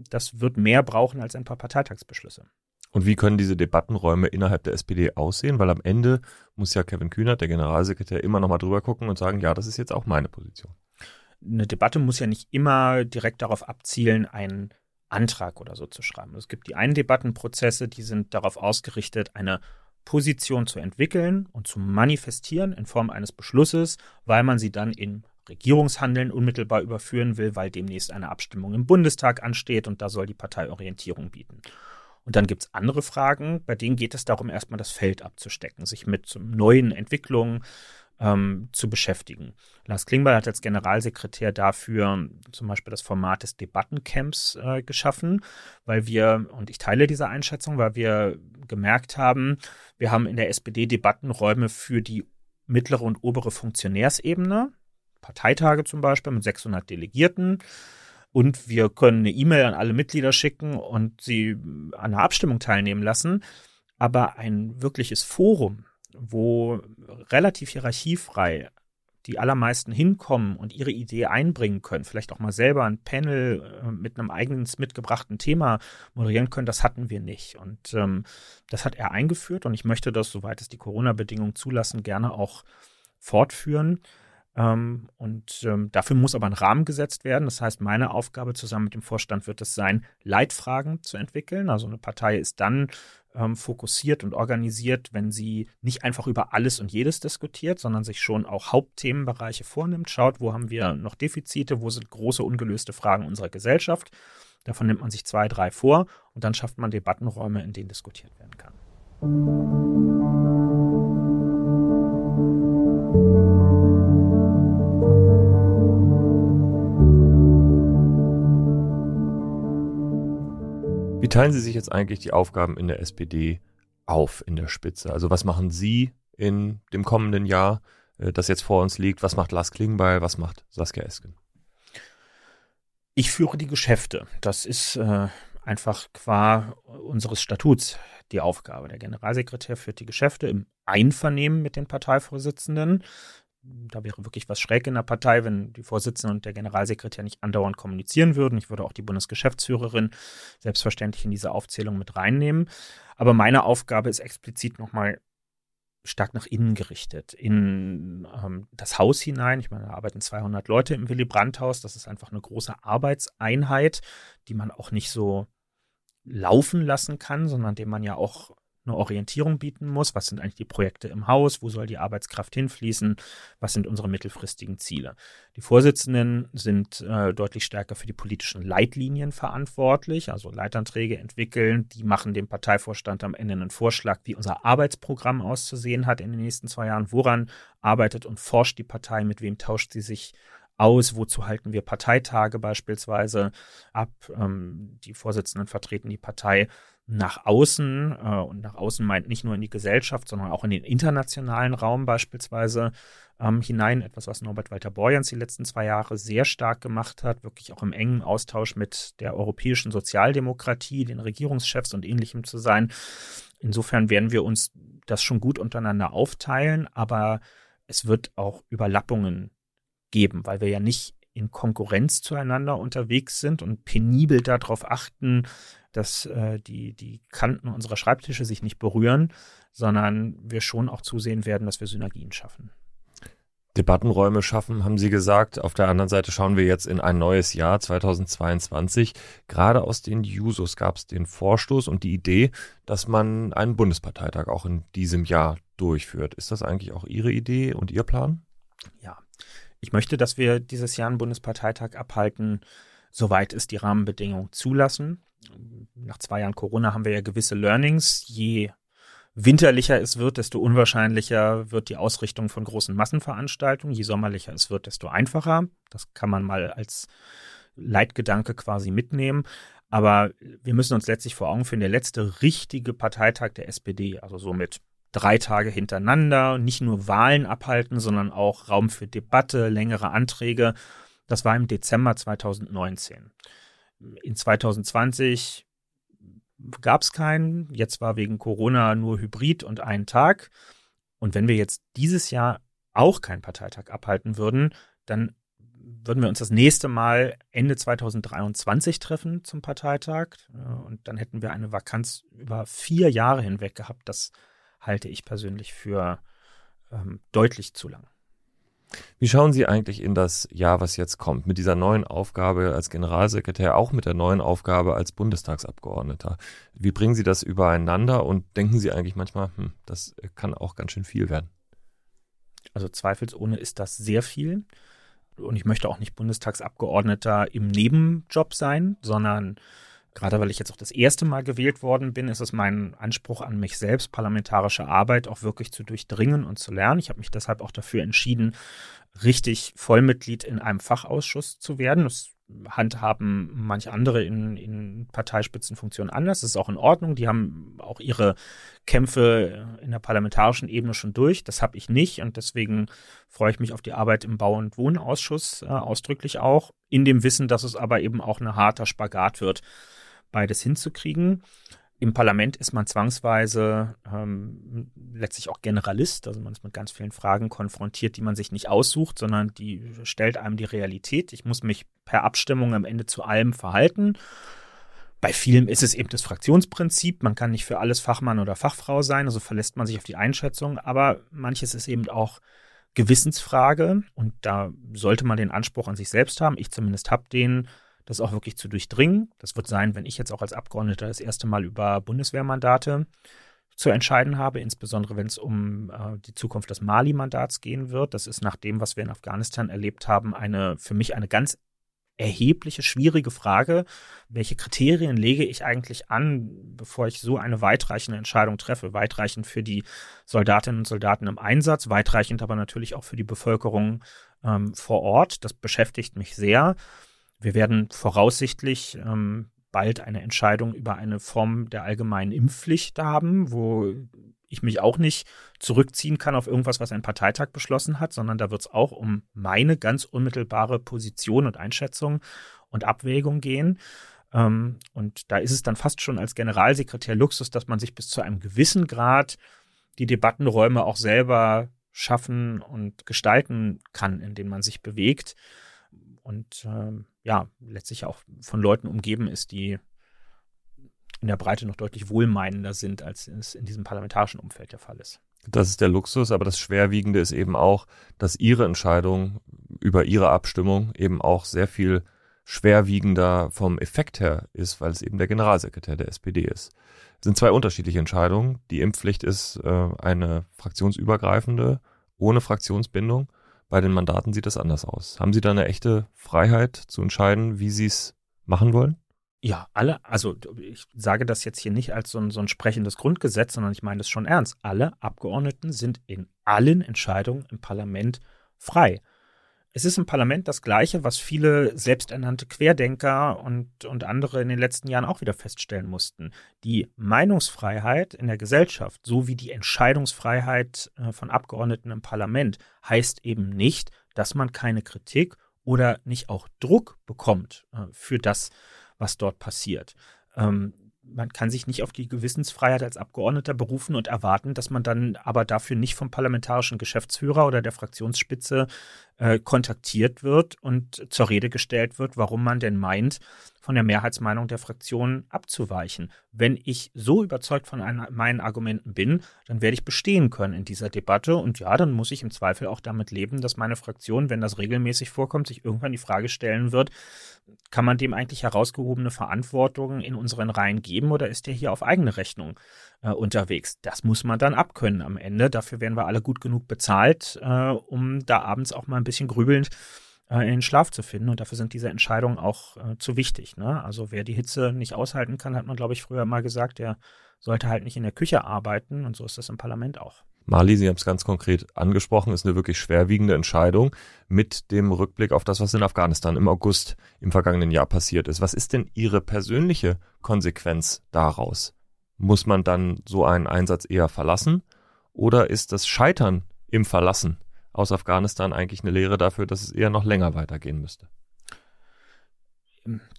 [SPEAKER 3] das wird mehr brauchen als ein paar Parteitagsbeschlüsse.
[SPEAKER 2] Und wie können diese Debattenräume innerhalb der SPD aussehen? Weil am Ende muss ja Kevin Kühnert, der Generalsekretär, immer noch mal drüber gucken und sagen, ja, das ist jetzt auch meine Position
[SPEAKER 3] eine Debatte muss ja nicht immer direkt darauf abzielen, einen Antrag oder so zu schreiben. Es gibt die einen Debattenprozesse, die sind darauf ausgerichtet, eine Position zu entwickeln und zu manifestieren in Form eines Beschlusses, weil man sie dann in Regierungshandeln unmittelbar überführen will, weil demnächst eine Abstimmung im Bundestag ansteht und da soll die Partei Orientierung bieten. Und dann gibt es andere Fragen, bei denen geht es darum, erstmal das Feld abzustecken, sich mit neuen Entwicklungen ähm, zu beschäftigen. Lars Klingbeil hat als Generalsekretär dafür zum Beispiel das Format des Debattencamps äh, geschaffen, weil wir, und ich teile diese Einschätzung, weil wir gemerkt haben, wir haben in der SPD Debattenräume für die mittlere und obere Funktionärsebene, Parteitage zum Beispiel mit 600 Delegierten. Und wir können eine E-Mail an alle Mitglieder schicken und sie an einer Abstimmung teilnehmen lassen. Aber ein wirkliches Forum, wo relativ hierarchiefrei die allermeisten hinkommen und ihre Idee einbringen können, vielleicht auch mal selber ein Panel äh, mit einem eigenen mitgebrachten Thema moderieren können, das hatten wir nicht. Und ähm, das hat er eingeführt und ich möchte das, soweit es die Corona-Bedingungen zulassen, gerne auch fortführen. Ähm, und ähm, dafür muss aber ein Rahmen gesetzt werden. Das heißt, meine Aufgabe zusammen mit dem Vorstand wird es sein, Leitfragen zu entwickeln. Also eine Partei ist dann ähm, fokussiert und organisiert, wenn sie nicht einfach über alles und jedes diskutiert, sondern sich schon auch Hauptthemenbereiche vornimmt, schaut, wo haben wir noch Defizite, wo sind große ungelöste Fragen unserer Gesellschaft. Davon nimmt man sich zwei, drei vor und dann schafft man Debattenräume, in denen diskutiert werden kann.
[SPEAKER 2] Wie teilen Sie sich jetzt eigentlich die Aufgaben in der SPD auf in der Spitze? Also was machen Sie in dem kommenden Jahr, äh, das jetzt vor uns liegt? Was macht Lars Klingbeil? Was macht Saskia Esken?
[SPEAKER 3] Ich führe die Geschäfte. Das ist äh, einfach qua unseres Statuts die Aufgabe. Der Generalsekretär führt die Geschäfte im Einvernehmen mit den Parteivorsitzenden da wäre wirklich was schräg in der Partei, wenn die Vorsitzende und der Generalsekretär nicht andauernd kommunizieren würden. Ich würde auch die Bundesgeschäftsführerin selbstverständlich in diese Aufzählung mit reinnehmen. Aber meine Aufgabe ist explizit nochmal stark nach innen gerichtet, in ähm, das Haus hinein. Ich meine, da arbeiten 200 Leute im Willy Brandt-Haus. Das ist einfach eine große Arbeitseinheit, die man auch nicht so laufen lassen kann, sondern dem man ja auch eine Orientierung bieten muss. Was sind eigentlich die Projekte im Haus? Wo soll die Arbeitskraft hinfließen? Was sind unsere mittelfristigen Ziele? Die Vorsitzenden sind äh, deutlich stärker für die politischen Leitlinien verantwortlich, also Leitanträge entwickeln. Die machen dem Parteivorstand am Ende einen Vorschlag, wie unser Arbeitsprogramm auszusehen hat in den nächsten zwei Jahren. Woran arbeitet und forscht die Partei? Mit wem tauscht sie sich aus? Wozu halten wir Parteitage beispielsweise ab? Ähm, die Vorsitzenden vertreten die Partei nach außen äh, und nach außen meint nicht nur in die Gesellschaft, sondern auch in den internationalen Raum beispielsweise ähm, hinein. Etwas, was Norbert Walter Borjans die letzten zwei Jahre sehr stark gemacht hat, wirklich auch im engen Austausch mit der europäischen Sozialdemokratie, den Regierungschefs und ähnlichem zu sein. Insofern werden wir uns das schon gut untereinander aufteilen, aber es wird auch Überlappungen geben, weil wir ja nicht in Konkurrenz zueinander unterwegs sind und penibel darauf achten, dass äh, die, die Kanten unserer Schreibtische sich nicht berühren, sondern wir schon auch zusehen werden, dass wir Synergien schaffen.
[SPEAKER 2] Debattenräume schaffen, haben Sie gesagt. Auf der anderen Seite schauen wir jetzt in ein neues Jahr 2022. Gerade aus den Jusos gab es den Vorstoß und die Idee, dass man einen Bundesparteitag auch in diesem Jahr durchführt. Ist das eigentlich auch Ihre Idee und Ihr Plan?
[SPEAKER 3] Ja. Ich möchte, dass wir dieses Jahr einen Bundesparteitag abhalten, soweit es die Rahmenbedingungen zulassen nach zwei Jahren Corona haben wir ja gewisse Learnings. Je winterlicher es wird, desto unwahrscheinlicher wird die Ausrichtung von großen Massenveranstaltungen. Je sommerlicher es wird, desto einfacher. Das kann man mal als Leitgedanke quasi mitnehmen. Aber wir müssen uns letztlich vor Augen führen, der letzte richtige Parteitag der SPD, also so mit drei Tage hintereinander, nicht nur Wahlen abhalten, sondern auch Raum für Debatte, längere Anträge, das war im Dezember 2019 in 2020 gab es keinen. Jetzt war wegen Corona nur Hybrid und ein Tag. Und wenn wir jetzt dieses Jahr auch keinen Parteitag abhalten würden, dann würden wir uns das nächste Mal Ende 2023 treffen zum Parteitag. Und dann hätten wir eine Vakanz über vier Jahre hinweg gehabt. Das halte ich persönlich für ähm, deutlich zu lang.
[SPEAKER 2] Wie schauen Sie eigentlich in das Jahr, was jetzt kommt, mit dieser neuen Aufgabe als Generalsekretär, auch mit der neuen Aufgabe als Bundestagsabgeordneter? Wie bringen Sie das übereinander und denken Sie eigentlich manchmal, hm, das kann auch ganz schön viel werden?
[SPEAKER 3] Also zweifelsohne ist das sehr viel. Und ich möchte auch nicht Bundestagsabgeordneter im Nebenjob sein, sondern Gerade weil ich jetzt auch das erste Mal gewählt worden bin, ist es mein Anspruch an mich selbst, parlamentarische Arbeit auch wirklich zu durchdringen und zu lernen. Ich habe mich deshalb auch dafür entschieden, richtig Vollmitglied in einem Fachausschuss zu werden. Das handhaben manche andere in, in Parteispitzenfunktionen anders. Das ist auch in Ordnung. Die haben auch ihre Kämpfe in der parlamentarischen Ebene schon durch. Das habe ich nicht und deswegen freue ich mich auf die Arbeit im Bau- und Wohnausschuss äh, ausdrücklich auch, in dem Wissen, dass es aber eben auch ein harter Spagat wird beides hinzukriegen. Im Parlament ist man zwangsweise ähm, letztlich auch Generalist, also man ist mit ganz vielen Fragen konfrontiert, die man sich nicht aussucht, sondern die stellt einem die Realität. Ich muss mich per Abstimmung am Ende zu allem verhalten. Bei vielen ist es eben das Fraktionsprinzip, man kann nicht für alles Fachmann oder Fachfrau sein, also verlässt man sich auf die Einschätzung, aber manches ist eben auch Gewissensfrage und da sollte man den Anspruch an sich selbst haben. Ich zumindest habe den, das auch wirklich zu durchdringen. Das wird sein, wenn ich jetzt auch als Abgeordneter das erste Mal über Bundeswehrmandate zu entscheiden habe, insbesondere wenn es um äh, die Zukunft des Mali-Mandats gehen wird. Das ist nach dem, was wir in Afghanistan erlebt haben, eine für mich eine ganz erhebliche, schwierige Frage. Welche Kriterien lege ich eigentlich an, bevor ich so eine weitreichende Entscheidung treffe? Weitreichend für die Soldatinnen und Soldaten im Einsatz, weitreichend aber natürlich auch für die Bevölkerung ähm, vor Ort. Das beschäftigt mich sehr. Wir werden voraussichtlich ähm, bald eine Entscheidung über eine Form der allgemeinen Impfpflicht haben, wo ich mich auch nicht zurückziehen kann auf irgendwas, was ein Parteitag beschlossen hat, sondern da wird es auch um meine ganz unmittelbare Position und Einschätzung und Abwägung gehen. Ähm, und da ist es dann fast schon als Generalsekretär Luxus, dass man sich bis zu einem gewissen Grad die Debattenräume auch selber schaffen und gestalten kann, in denen man sich bewegt. Und ähm, ja, letztlich auch von Leuten umgeben ist, die in der Breite noch deutlich wohlmeinender sind, als es in diesem parlamentarischen Umfeld der Fall ist.
[SPEAKER 2] Das ist der Luxus, aber das Schwerwiegende ist eben auch, dass Ihre Entscheidung über Ihre Abstimmung eben auch sehr viel schwerwiegender vom Effekt her ist, weil es eben der Generalsekretär der SPD ist. Es sind zwei unterschiedliche Entscheidungen. Die Impfpflicht ist äh, eine fraktionsübergreifende, ohne Fraktionsbindung. Bei den Mandaten sieht das anders aus. Haben Sie da eine echte Freiheit zu entscheiden, wie Sie es machen wollen?
[SPEAKER 3] Ja, alle, also ich sage das jetzt hier nicht als so ein, so ein sprechendes Grundgesetz, sondern ich meine das schon ernst. Alle Abgeordneten sind in allen Entscheidungen im Parlament frei. Es ist im Parlament das Gleiche, was viele selbsternannte Querdenker und, und andere in den letzten Jahren auch wieder feststellen mussten. Die Meinungsfreiheit in der Gesellschaft sowie die Entscheidungsfreiheit äh, von Abgeordneten im Parlament heißt eben nicht, dass man keine Kritik oder nicht auch Druck bekommt äh, für das, was dort passiert. Ähm, man kann sich nicht auf die Gewissensfreiheit als Abgeordneter berufen und erwarten, dass man dann aber dafür nicht vom parlamentarischen Geschäftsführer oder der Fraktionsspitze äh, kontaktiert wird und zur Rede gestellt wird, warum man denn meint, von der Mehrheitsmeinung der Fraktion abzuweichen. Wenn ich so überzeugt von ein, meinen Argumenten bin, dann werde ich bestehen können in dieser Debatte und ja, dann muss ich im Zweifel auch damit leben, dass meine Fraktion, wenn das regelmäßig vorkommt, sich irgendwann die Frage stellen wird, kann man dem eigentlich herausgehobene Verantwortung in unseren Reihen geben oder ist der hier auf eigene Rechnung äh, unterwegs? Das muss man dann abkönnen am Ende. Dafür werden wir alle gut genug bezahlt, äh, um da abends auch mal ein bisschen grübelnd äh, in den Schlaf zu finden. Und dafür sind diese Entscheidungen auch äh, zu wichtig. Ne? Also wer die Hitze nicht aushalten kann, hat man, glaube ich, früher mal gesagt, der sollte halt nicht in der Küche arbeiten. Und so ist das im Parlament auch.
[SPEAKER 2] Mali, Sie haben es ganz konkret angesprochen, ist eine wirklich schwerwiegende Entscheidung mit dem Rückblick auf das, was in Afghanistan im August im vergangenen Jahr passiert ist. Was ist denn Ihre persönliche Konsequenz daraus? Muss man dann so einen Einsatz eher verlassen? Oder ist das Scheitern im Verlassen aus Afghanistan eigentlich eine Lehre dafür, dass es eher noch länger weitergehen müsste?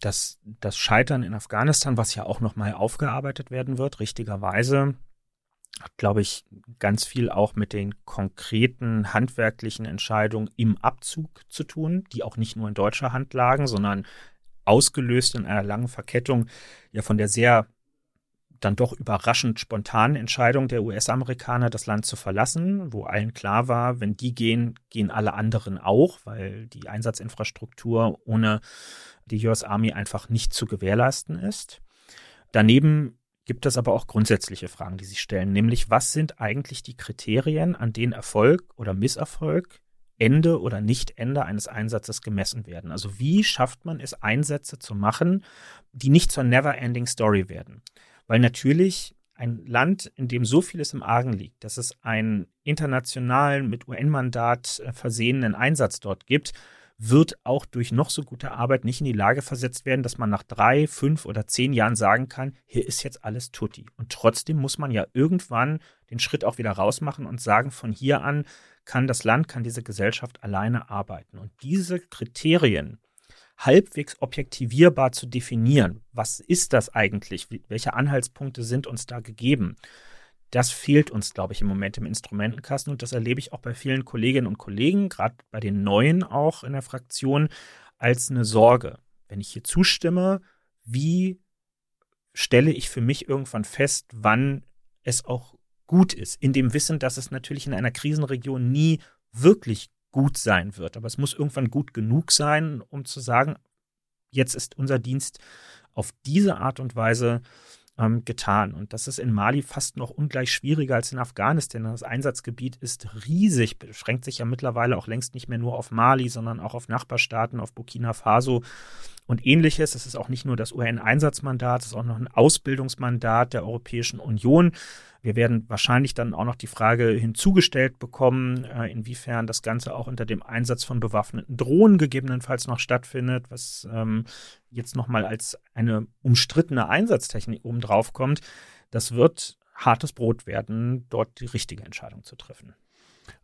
[SPEAKER 3] Das, das Scheitern in Afghanistan, was ja auch nochmal aufgearbeitet werden wird, richtigerweise, hat, glaube ich, ganz viel auch mit den konkreten handwerklichen Entscheidungen im Abzug zu tun, die auch nicht nur in deutscher Hand lagen, sondern ausgelöst in einer langen Verkettung ja von der sehr dann doch überraschend spontanen Entscheidung der US-Amerikaner, das Land zu verlassen, wo allen klar war, wenn die gehen, gehen alle anderen auch, weil die Einsatzinfrastruktur ohne die US Army einfach nicht zu gewährleisten ist. Daneben gibt es aber auch grundsätzliche Fragen, die sich stellen, nämlich was sind eigentlich die Kriterien, an denen Erfolg oder Misserfolg Ende oder Nicht-Ende eines Einsatzes gemessen werden. Also wie schafft man es, Einsätze zu machen, die nicht zur Never-Ending Story werden? Weil natürlich ein Land, in dem so vieles im Argen liegt, dass es einen internationalen, mit UN-Mandat äh, versehenen Einsatz dort gibt, wird auch durch noch so gute Arbeit nicht in die Lage versetzt werden, dass man nach drei, fünf oder zehn Jahren sagen kann, hier ist jetzt alles tutti. Und trotzdem muss man ja irgendwann den Schritt auch wieder rausmachen und sagen, von hier an kann das Land, kann diese Gesellschaft alleine arbeiten. Und diese Kriterien, halbwegs objektivierbar zu definieren. Was ist das eigentlich? Welche Anhaltspunkte sind uns da gegeben? Das fehlt uns, glaube ich, im Moment im Instrumentenkasten und das erlebe ich auch bei vielen Kolleginnen und Kollegen, gerade bei den Neuen auch in der Fraktion, als eine Sorge. Wenn ich hier zustimme, wie stelle ich für mich irgendwann fest, wann es auch gut ist, in dem Wissen, dass es natürlich in einer Krisenregion nie wirklich gut sein wird. Aber es muss irgendwann gut genug sein, um zu sagen, jetzt ist unser Dienst auf diese Art und Weise ähm, getan. Und das ist in Mali fast noch ungleich schwieriger als in Afghanistan. Das Einsatzgebiet ist riesig, beschränkt sich ja mittlerweile auch längst nicht mehr nur auf Mali, sondern auch auf Nachbarstaaten, auf Burkina Faso und ähnliches. Es ist auch nicht nur das UN-Einsatzmandat, es ist auch noch ein Ausbildungsmandat der Europäischen Union. Wir werden wahrscheinlich dann auch noch die Frage hinzugestellt bekommen, äh, inwiefern das Ganze auch unter dem Einsatz von bewaffneten Drohnen gegebenenfalls noch stattfindet, was ähm, jetzt nochmal als eine umstrittene Einsatztechnik obendrauf kommt. Das wird hartes Brot werden, dort die richtige Entscheidung zu treffen.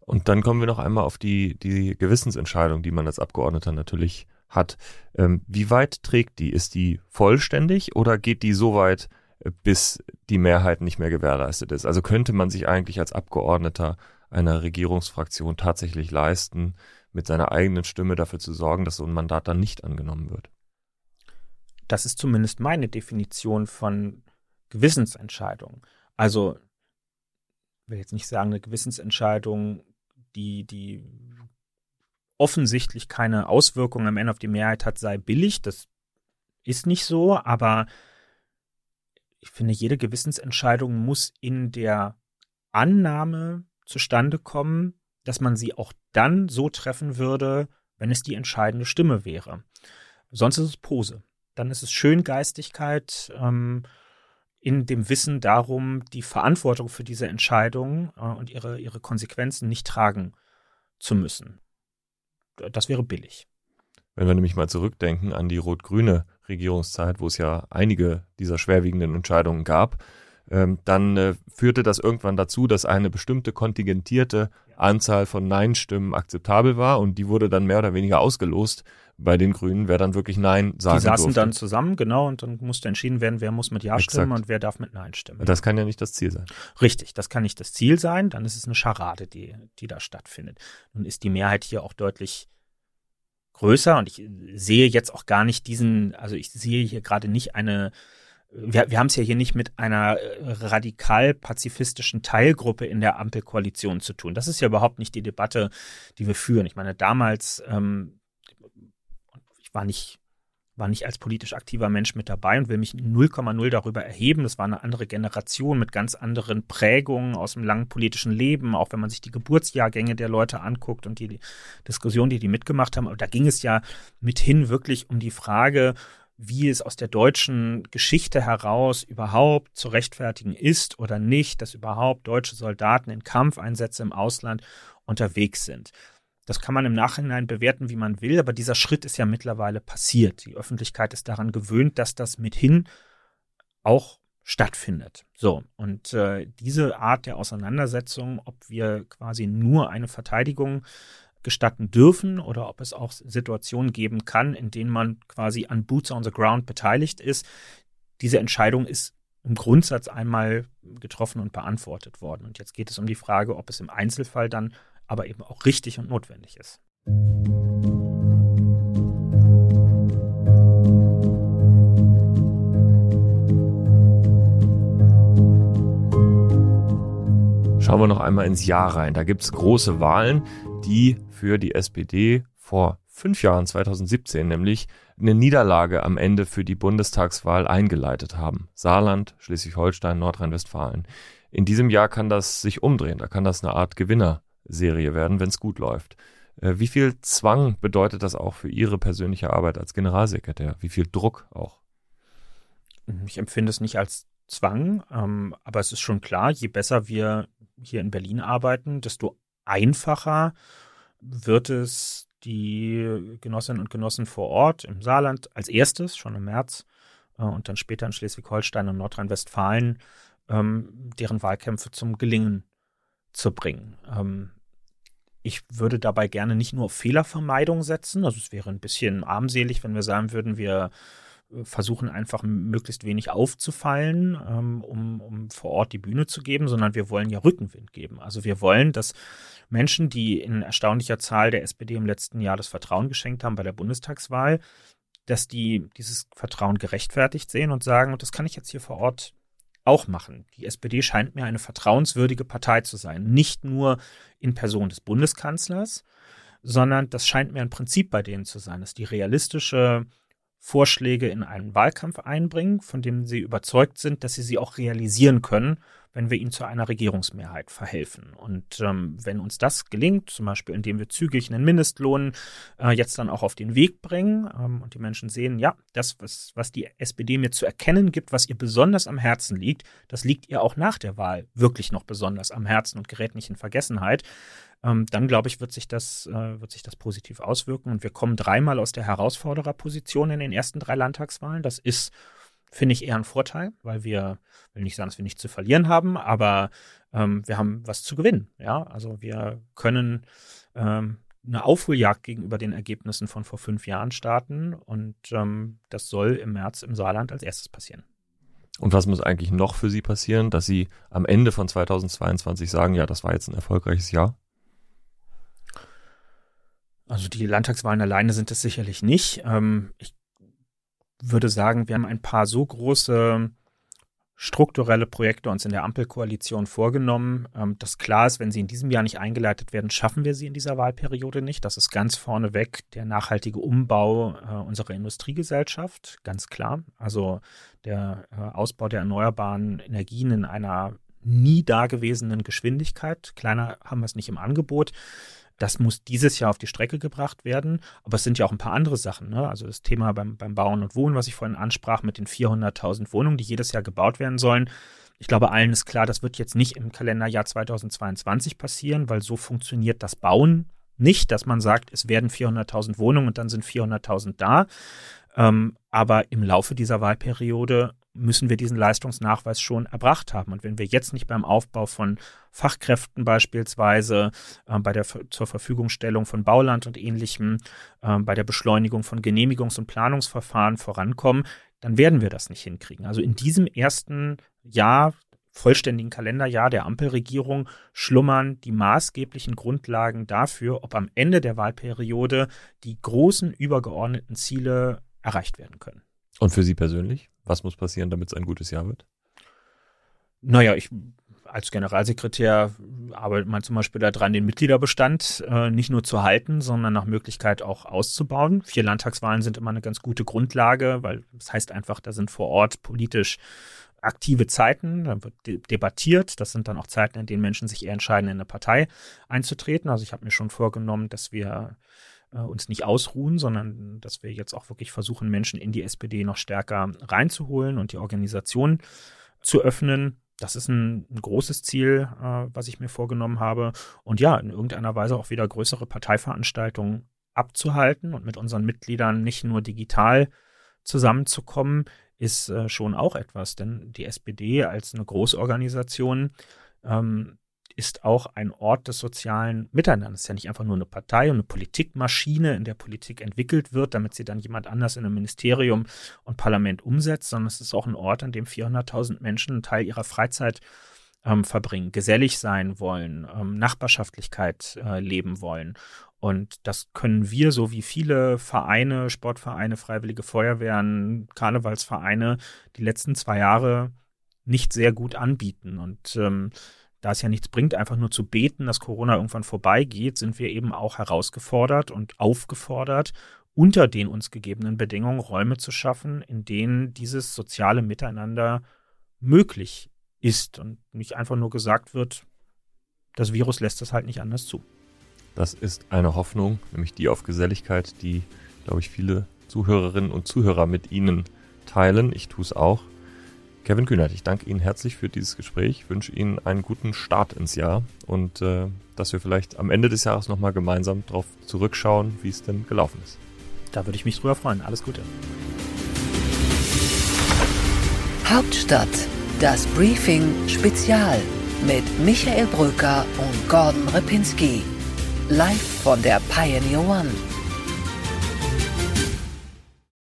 [SPEAKER 2] Und dann kommen wir noch einmal auf die, die Gewissensentscheidung, die man als Abgeordneter natürlich hat. Ähm, wie weit trägt die? Ist die vollständig oder geht die so weit, äh, bis die Mehrheit nicht mehr gewährleistet ist? Also könnte man sich eigentlich als Abgeordneter einer Regierungsfraktion tatsächlich leisten, mit seiner eigenen Stimme dafür zu sorgen, dass so ein Mandat dann nicht angenommen wird?
[SPEAKER 3] Das ist zumindest meine Definition von Gewissensentscheidung. Also, ich will jetzt nicht sagen, eine Gewissensentscheidung, die, die offensichtlich keine Auswirkungen am Ende auf die Mehrheit hat, sei billig. Das ist nicht so, aber ich finde, jede Gewissensentscheidung muss in der Annahme zustande kommen, dass man sie auch dann so treffen würde, wenn es die entscheidende Stimme wäre. Sonst ist es Pose. Dann ist es Schöngeistigkeit ähm, in dem Wissen darum, die Verantwortung für diese Entscheidung äh, und ihre, ihre Konsequenzen nicht tragen zu müssen das wäre billig.
[SPEAKER 2] Wenn wir nämlich mal zurückdenken an die rot-grüne Regierungszeit, wo es ja einige dieser schwerwiegenden Entscheidungen gab, dann äh, führte das irgendwann dazu, dass eine bestimmte kontingentierte Anzahl von Nein-Stimmen akzeptabel war und die wurde dann mehr oder weniger ausgelost bei den Grünen, wer dann wirklich Nein sagen
[SPEAKER 3] Die saßen
[SPEAKER 2] durfte.
[SPEAKER 3] dann zusammen, genau, und dann musste entschieden werden, wer muss mit Ja Exakt. stimmen und wer darf mit Nein stimmen.
[SPEAKER 2] Das kann ja nicht das Ziel sein.
[SPEAKER 3] Richtig, das kann nicht das Ziel sein, dann ist es eine Scharade, die, die da stattfindet. Nun ist die Mehrheit hier auch deutlich größer und ich sehe jetzt auch gar nicht diesen, also ich sehe hier gerade nicht eine wir, wir haben es ja hier nicht mit einer radikal pazifistischen Teilgruppe in der Ampelkoalition zu tun. Das ist ja überhaupt nicht die Debatte, die wir führen. Ich meine, damals ähm, war nicht, war nicht als politisch aktiver Mensch mit dabei und will mich 0,0 darüber erheben. Das war eine andere Generation mit ganz anderen Prägungen aus dem langen politischen Leben, auch wenn man sich die Geburtsjahrgänge der Leute anguckt und die, die Diskussion, die die mitgemacht haben. Da ging es ja mithin wirklich um die Frage, wie es aus der deutschen Geschichte heraus überhaupt zu rechtfertigen ist oder nicht, dass überhaupt deutsche Soldaten in Kampfeinsätze im Ausland unterwegs sind. Das kann man im Nachhinein bewerten, wie man will, aber dieser Schritt ist ja mittlerweile passiert. Die Öffentlichkeit ist daran gewöhnt, dass das mithin auch stattfindet. So, und äh, diese Art der Auseinandersetzung, ob wir quasi nur eine Verteidigung gestatten dürfen oder ob es auch Situationen geben kann, in denen man quasi an Boots on the Ground beteiligt ist, diese Entscheidung ist im Grundsatz einmal getroffen und beantwortet worden. Und jetzt geht es um die Frage, ob es im Einzelfall dann aber eben auch richtig und notwendig ist.
[SPEAKER 2] Schauen wir noch einmal ins Jahr rein. Da gibt es große Wahlen, die für die SPD vor fünf Jahren, 2017 nämlich, eine Niederlage am Ende für die Bundestagswahl eingeleitet haben. Saarland, Schleswig-Holstein, Nordrhein-Westfalen. In diesem Jahr kann das sich umdrehen. Da kann das eine Art Gewinner Serie werden, wenn es gut läuft. Äh, wie viel Zwang bedeutet das auch für Ihre persönliche Arbeit als Generalsekretär? Wie viel Druck auch?
[SPEAKER 3] Ich empfinde es nicht als Zwang, ähm, aber es ist schon klar, je besser wir hier in Berlin arbeiten, desto einfacher wird es die Genossinnen und Genossen vor Ort im Saarland als erstes, schon im März, äh, und dann später in Schleswig-Holstein und Nordrhein-Westfalen, ähm, deren Wahlkämpfe zum Gelingen zu bringen. Ähm, ich würde dabei gerne nicht nur auf Fehlervermeidung setzen. Also es wäre ein bisschen armselig, wenn wir sagen würden, wir versuchen einfach möglichst wenig aufzufallen, ähm, um, um vor Ort die Bühne zu geben, sondern wir wollen ja Rückenwind geben. Also wir wollen, dass Menschen, die in erstaunlicher Zahl der SPD im letzten Jahr das Vertrauen geschenkt haben bei der Bundestagswahl, dass die dieses Vertrauen gerechtfertigt sehen und sagen, und das kann ich jetzt hier vor Ort auch machen. Die SPD scheint mir eine vertrauenswürdige Partei zu sein. Nicht nur in Person des Bundeskanzlers, sondern das scheint mir ein Prinzip bei denen zu sein, dass die realistische Vorschläge in einen Wahlkampf einbringen, von dem sie überzeugt sind, dass sie sie auch realisieren können wenn wir ihnen zu einer Regierungsmehrheit verhelfen. Und ähm, wenn uns das gelingt, zum Beispiel indem wir zügig einen Mindestlohn äh, jetzt dann auch auf den Weg bringen ähm, und die Menschen sehen, ja, das, was, was die SPD mir zu erkennen gibt, was ihr besonders am Herzen liegt, das liegt ihr auch nach der Wahl wirklich noch besonders am Herzen und gerät nicht in Vergessenheit. Ähm, dann glaube ich, wird sich das, äh, wird sich das positiv auswirken. Und wir kommen dreimal aus der Herausfordererposition in den ersten drei Landtagswahlen. Das ist finde ich eher ein Vorteil, weil wir, will nicht sagen, dass wir nichts zu verlieren haben, aber ähm, wir haben was zu gewinnen. Ja, also wir können ähm, eine Aufholjagd gegenüber den Ergebnissen von vor fünf Jahren starten und ähm, das soll im März im Saarland als erstes passieren.
[SPEAKER 2] Und was muss eigentlich noch für Sie passieren, dass Sie am Ende von 2022 sagen, ja, das war jetzt ein erfolgreiches Jahr?
[SPEAKER 3] Also die Landtagswahlen alleine sind es sicherlich nicht. Ähm, ich würde sagen, wir haben ein paar so große strukturelle Projekte uns in der Ampelkoalition vorgenommen, ähm, dass klar ist, wenn sie in diesem Jahr nicht eingeleitet werden, schaffen wir sie in dieser Wahlperiode nicht. Das ist ganz vorneweg der nachhaltige Umbau äh, unserer Industriegesellschaft, ganz klar. Also der äh, Ausbau der erneuerbaren Energien in einer nie dagewesenen Geschwindigkeit. Kleiner haben wir es nicht im Angebot. Das muss dieses Jahr auf die Strecke gebracht werden. Aber es sind ja auch ein paar andere Sachen. Ne? Also das Thema beim, beim Bauen und Wohnen, was ich vorhin ansprach, mit den 400.000 Wohnungen, die jedes Jahr gebaut werden sollen. Ich glaube, allen ist klar, das wird jetzt nicht im Kalenderjahr 2022 passieren, weil so funktioniert das Bauen nicht, dass man sagt, es werden 400.000 Wohnungen und dann sind 400.000 da. Ähm, aber im Laufe dieser Wahlperiode müssen wir diesen Leistungsnachweis schon erbracht haben. Und wenn wir jetzt nicht beim Aufbau von Fachkräften beispielsweise, äh, bei der zur Verfügungstellung von Bauland und ähnlichem, äh, bei der Beschleunigung von Genehmigungs- und Planungsverfahren vorankommen, dann werden wir das nicht hinkriegen. Also in diesem ersten Jahr vollständigen Kalenderjahr der Ampelregierung schlummern die maßgeblichen Grundlagen dafür, ob am Ende der Wahlperiode die großen übergeordneten Ziele erreicht werden können.
[SPEAKER 2] Und für Sie persönlich? Was muss passieren, damit es ein gutes Jahr wird?
[SPEAKER 3] Naja, ich als Generalsekretär arbeitet man zum Beispiel daran, den Mitgliederbestand äh, nicht nur zu halten, sondern nach Möglichkeit auch auszubauen. Vier Landtagswahlen sind immer eine ganz gute Grundlage, weil das heißt einfach, da sind vor Ort politisch aktive Zeiten, da wird de debattiert. Das sind dann auch Zeiten, in denen Menschen sich eher entscheiden, in eine Partei einzutreten. Also ich habe mir schon vorgenommen, dass wir uns nicht ausruhen, sondern dass wir jetzt auch wirklich versuchen, Menschen in die SPD noch stärker reinzuholen und die Organisation zu öffnen. Das ist ein, ein großes Ziel, äh, was ich mir vorgenommen habe. Und ja, in irgendeiner Weise auch wieder größere Parteiveranstaltungen abzuhalten und mit unseren Mitgliedern nicht nur digital zusammenzukommen, ist äh, schon auch etwas. Denn die SPD als eine Großorganisation ähm, ist auch ein Ort des sozialen Miteinanders. Es ist ja nicht einfach nur eine Partei und eine Politikmaschine, in der Politik entwickelt wird, damit sie dann jemand anders in einem Ministerium und Parlament umsetzt, sondern es ist auch ein Ort, an dem 400.000 Menschen einen Teil ihrer Freizeit ähm, verbringen, gesellig sein wollen, ähm, Nachbarschaftlichkeit äh, leben wollen. Und das können wir, so wie viele Vereine, Sportvereine, Freiwillige Feuerwehren, Karnevalsvereine, die letzten zwei Jahre nicht sehr gut anbieten. Und ähm, da es ja nichts bringt, einfach nur zu beten, dass Corona irgendwann vorbeigeht, sind wir eben auch herausgefordert und aufgefordert, unter den uns gegebenen Bedingungen Räume zu schaffen, in denen dieses soziale Miteinander möglich ist und nicht einfach nur gesagt wird, das Virus lässt das halt nicht anders zu.
[SPEAKER 2] Das ist eine Hoffnung, nämlich die auf Geselligkeit, die, glaube ich, viele Zuhörerinnen und Zuhörer mit Ihnen teilen. Ich tue es auch. Kevin Kühnert, ich danke Ihnen herzlich für dieses Gespräch, ich wünsche Ihnen einen guten Start ins Jahr und äh, dass wir vielleicht am Ende des Jahres nochmal gemeinsam darauf zurückschauen, wie es denn gelaufen ist.
[SPEAKER 3] Da würde ich mich drüber freuen. Alles Gute.
[SPEAKER 1] Hauptstadt, das Briefing Spezial mit Michael Bröker und Gordon Ripinski. Live von der Pioneer One.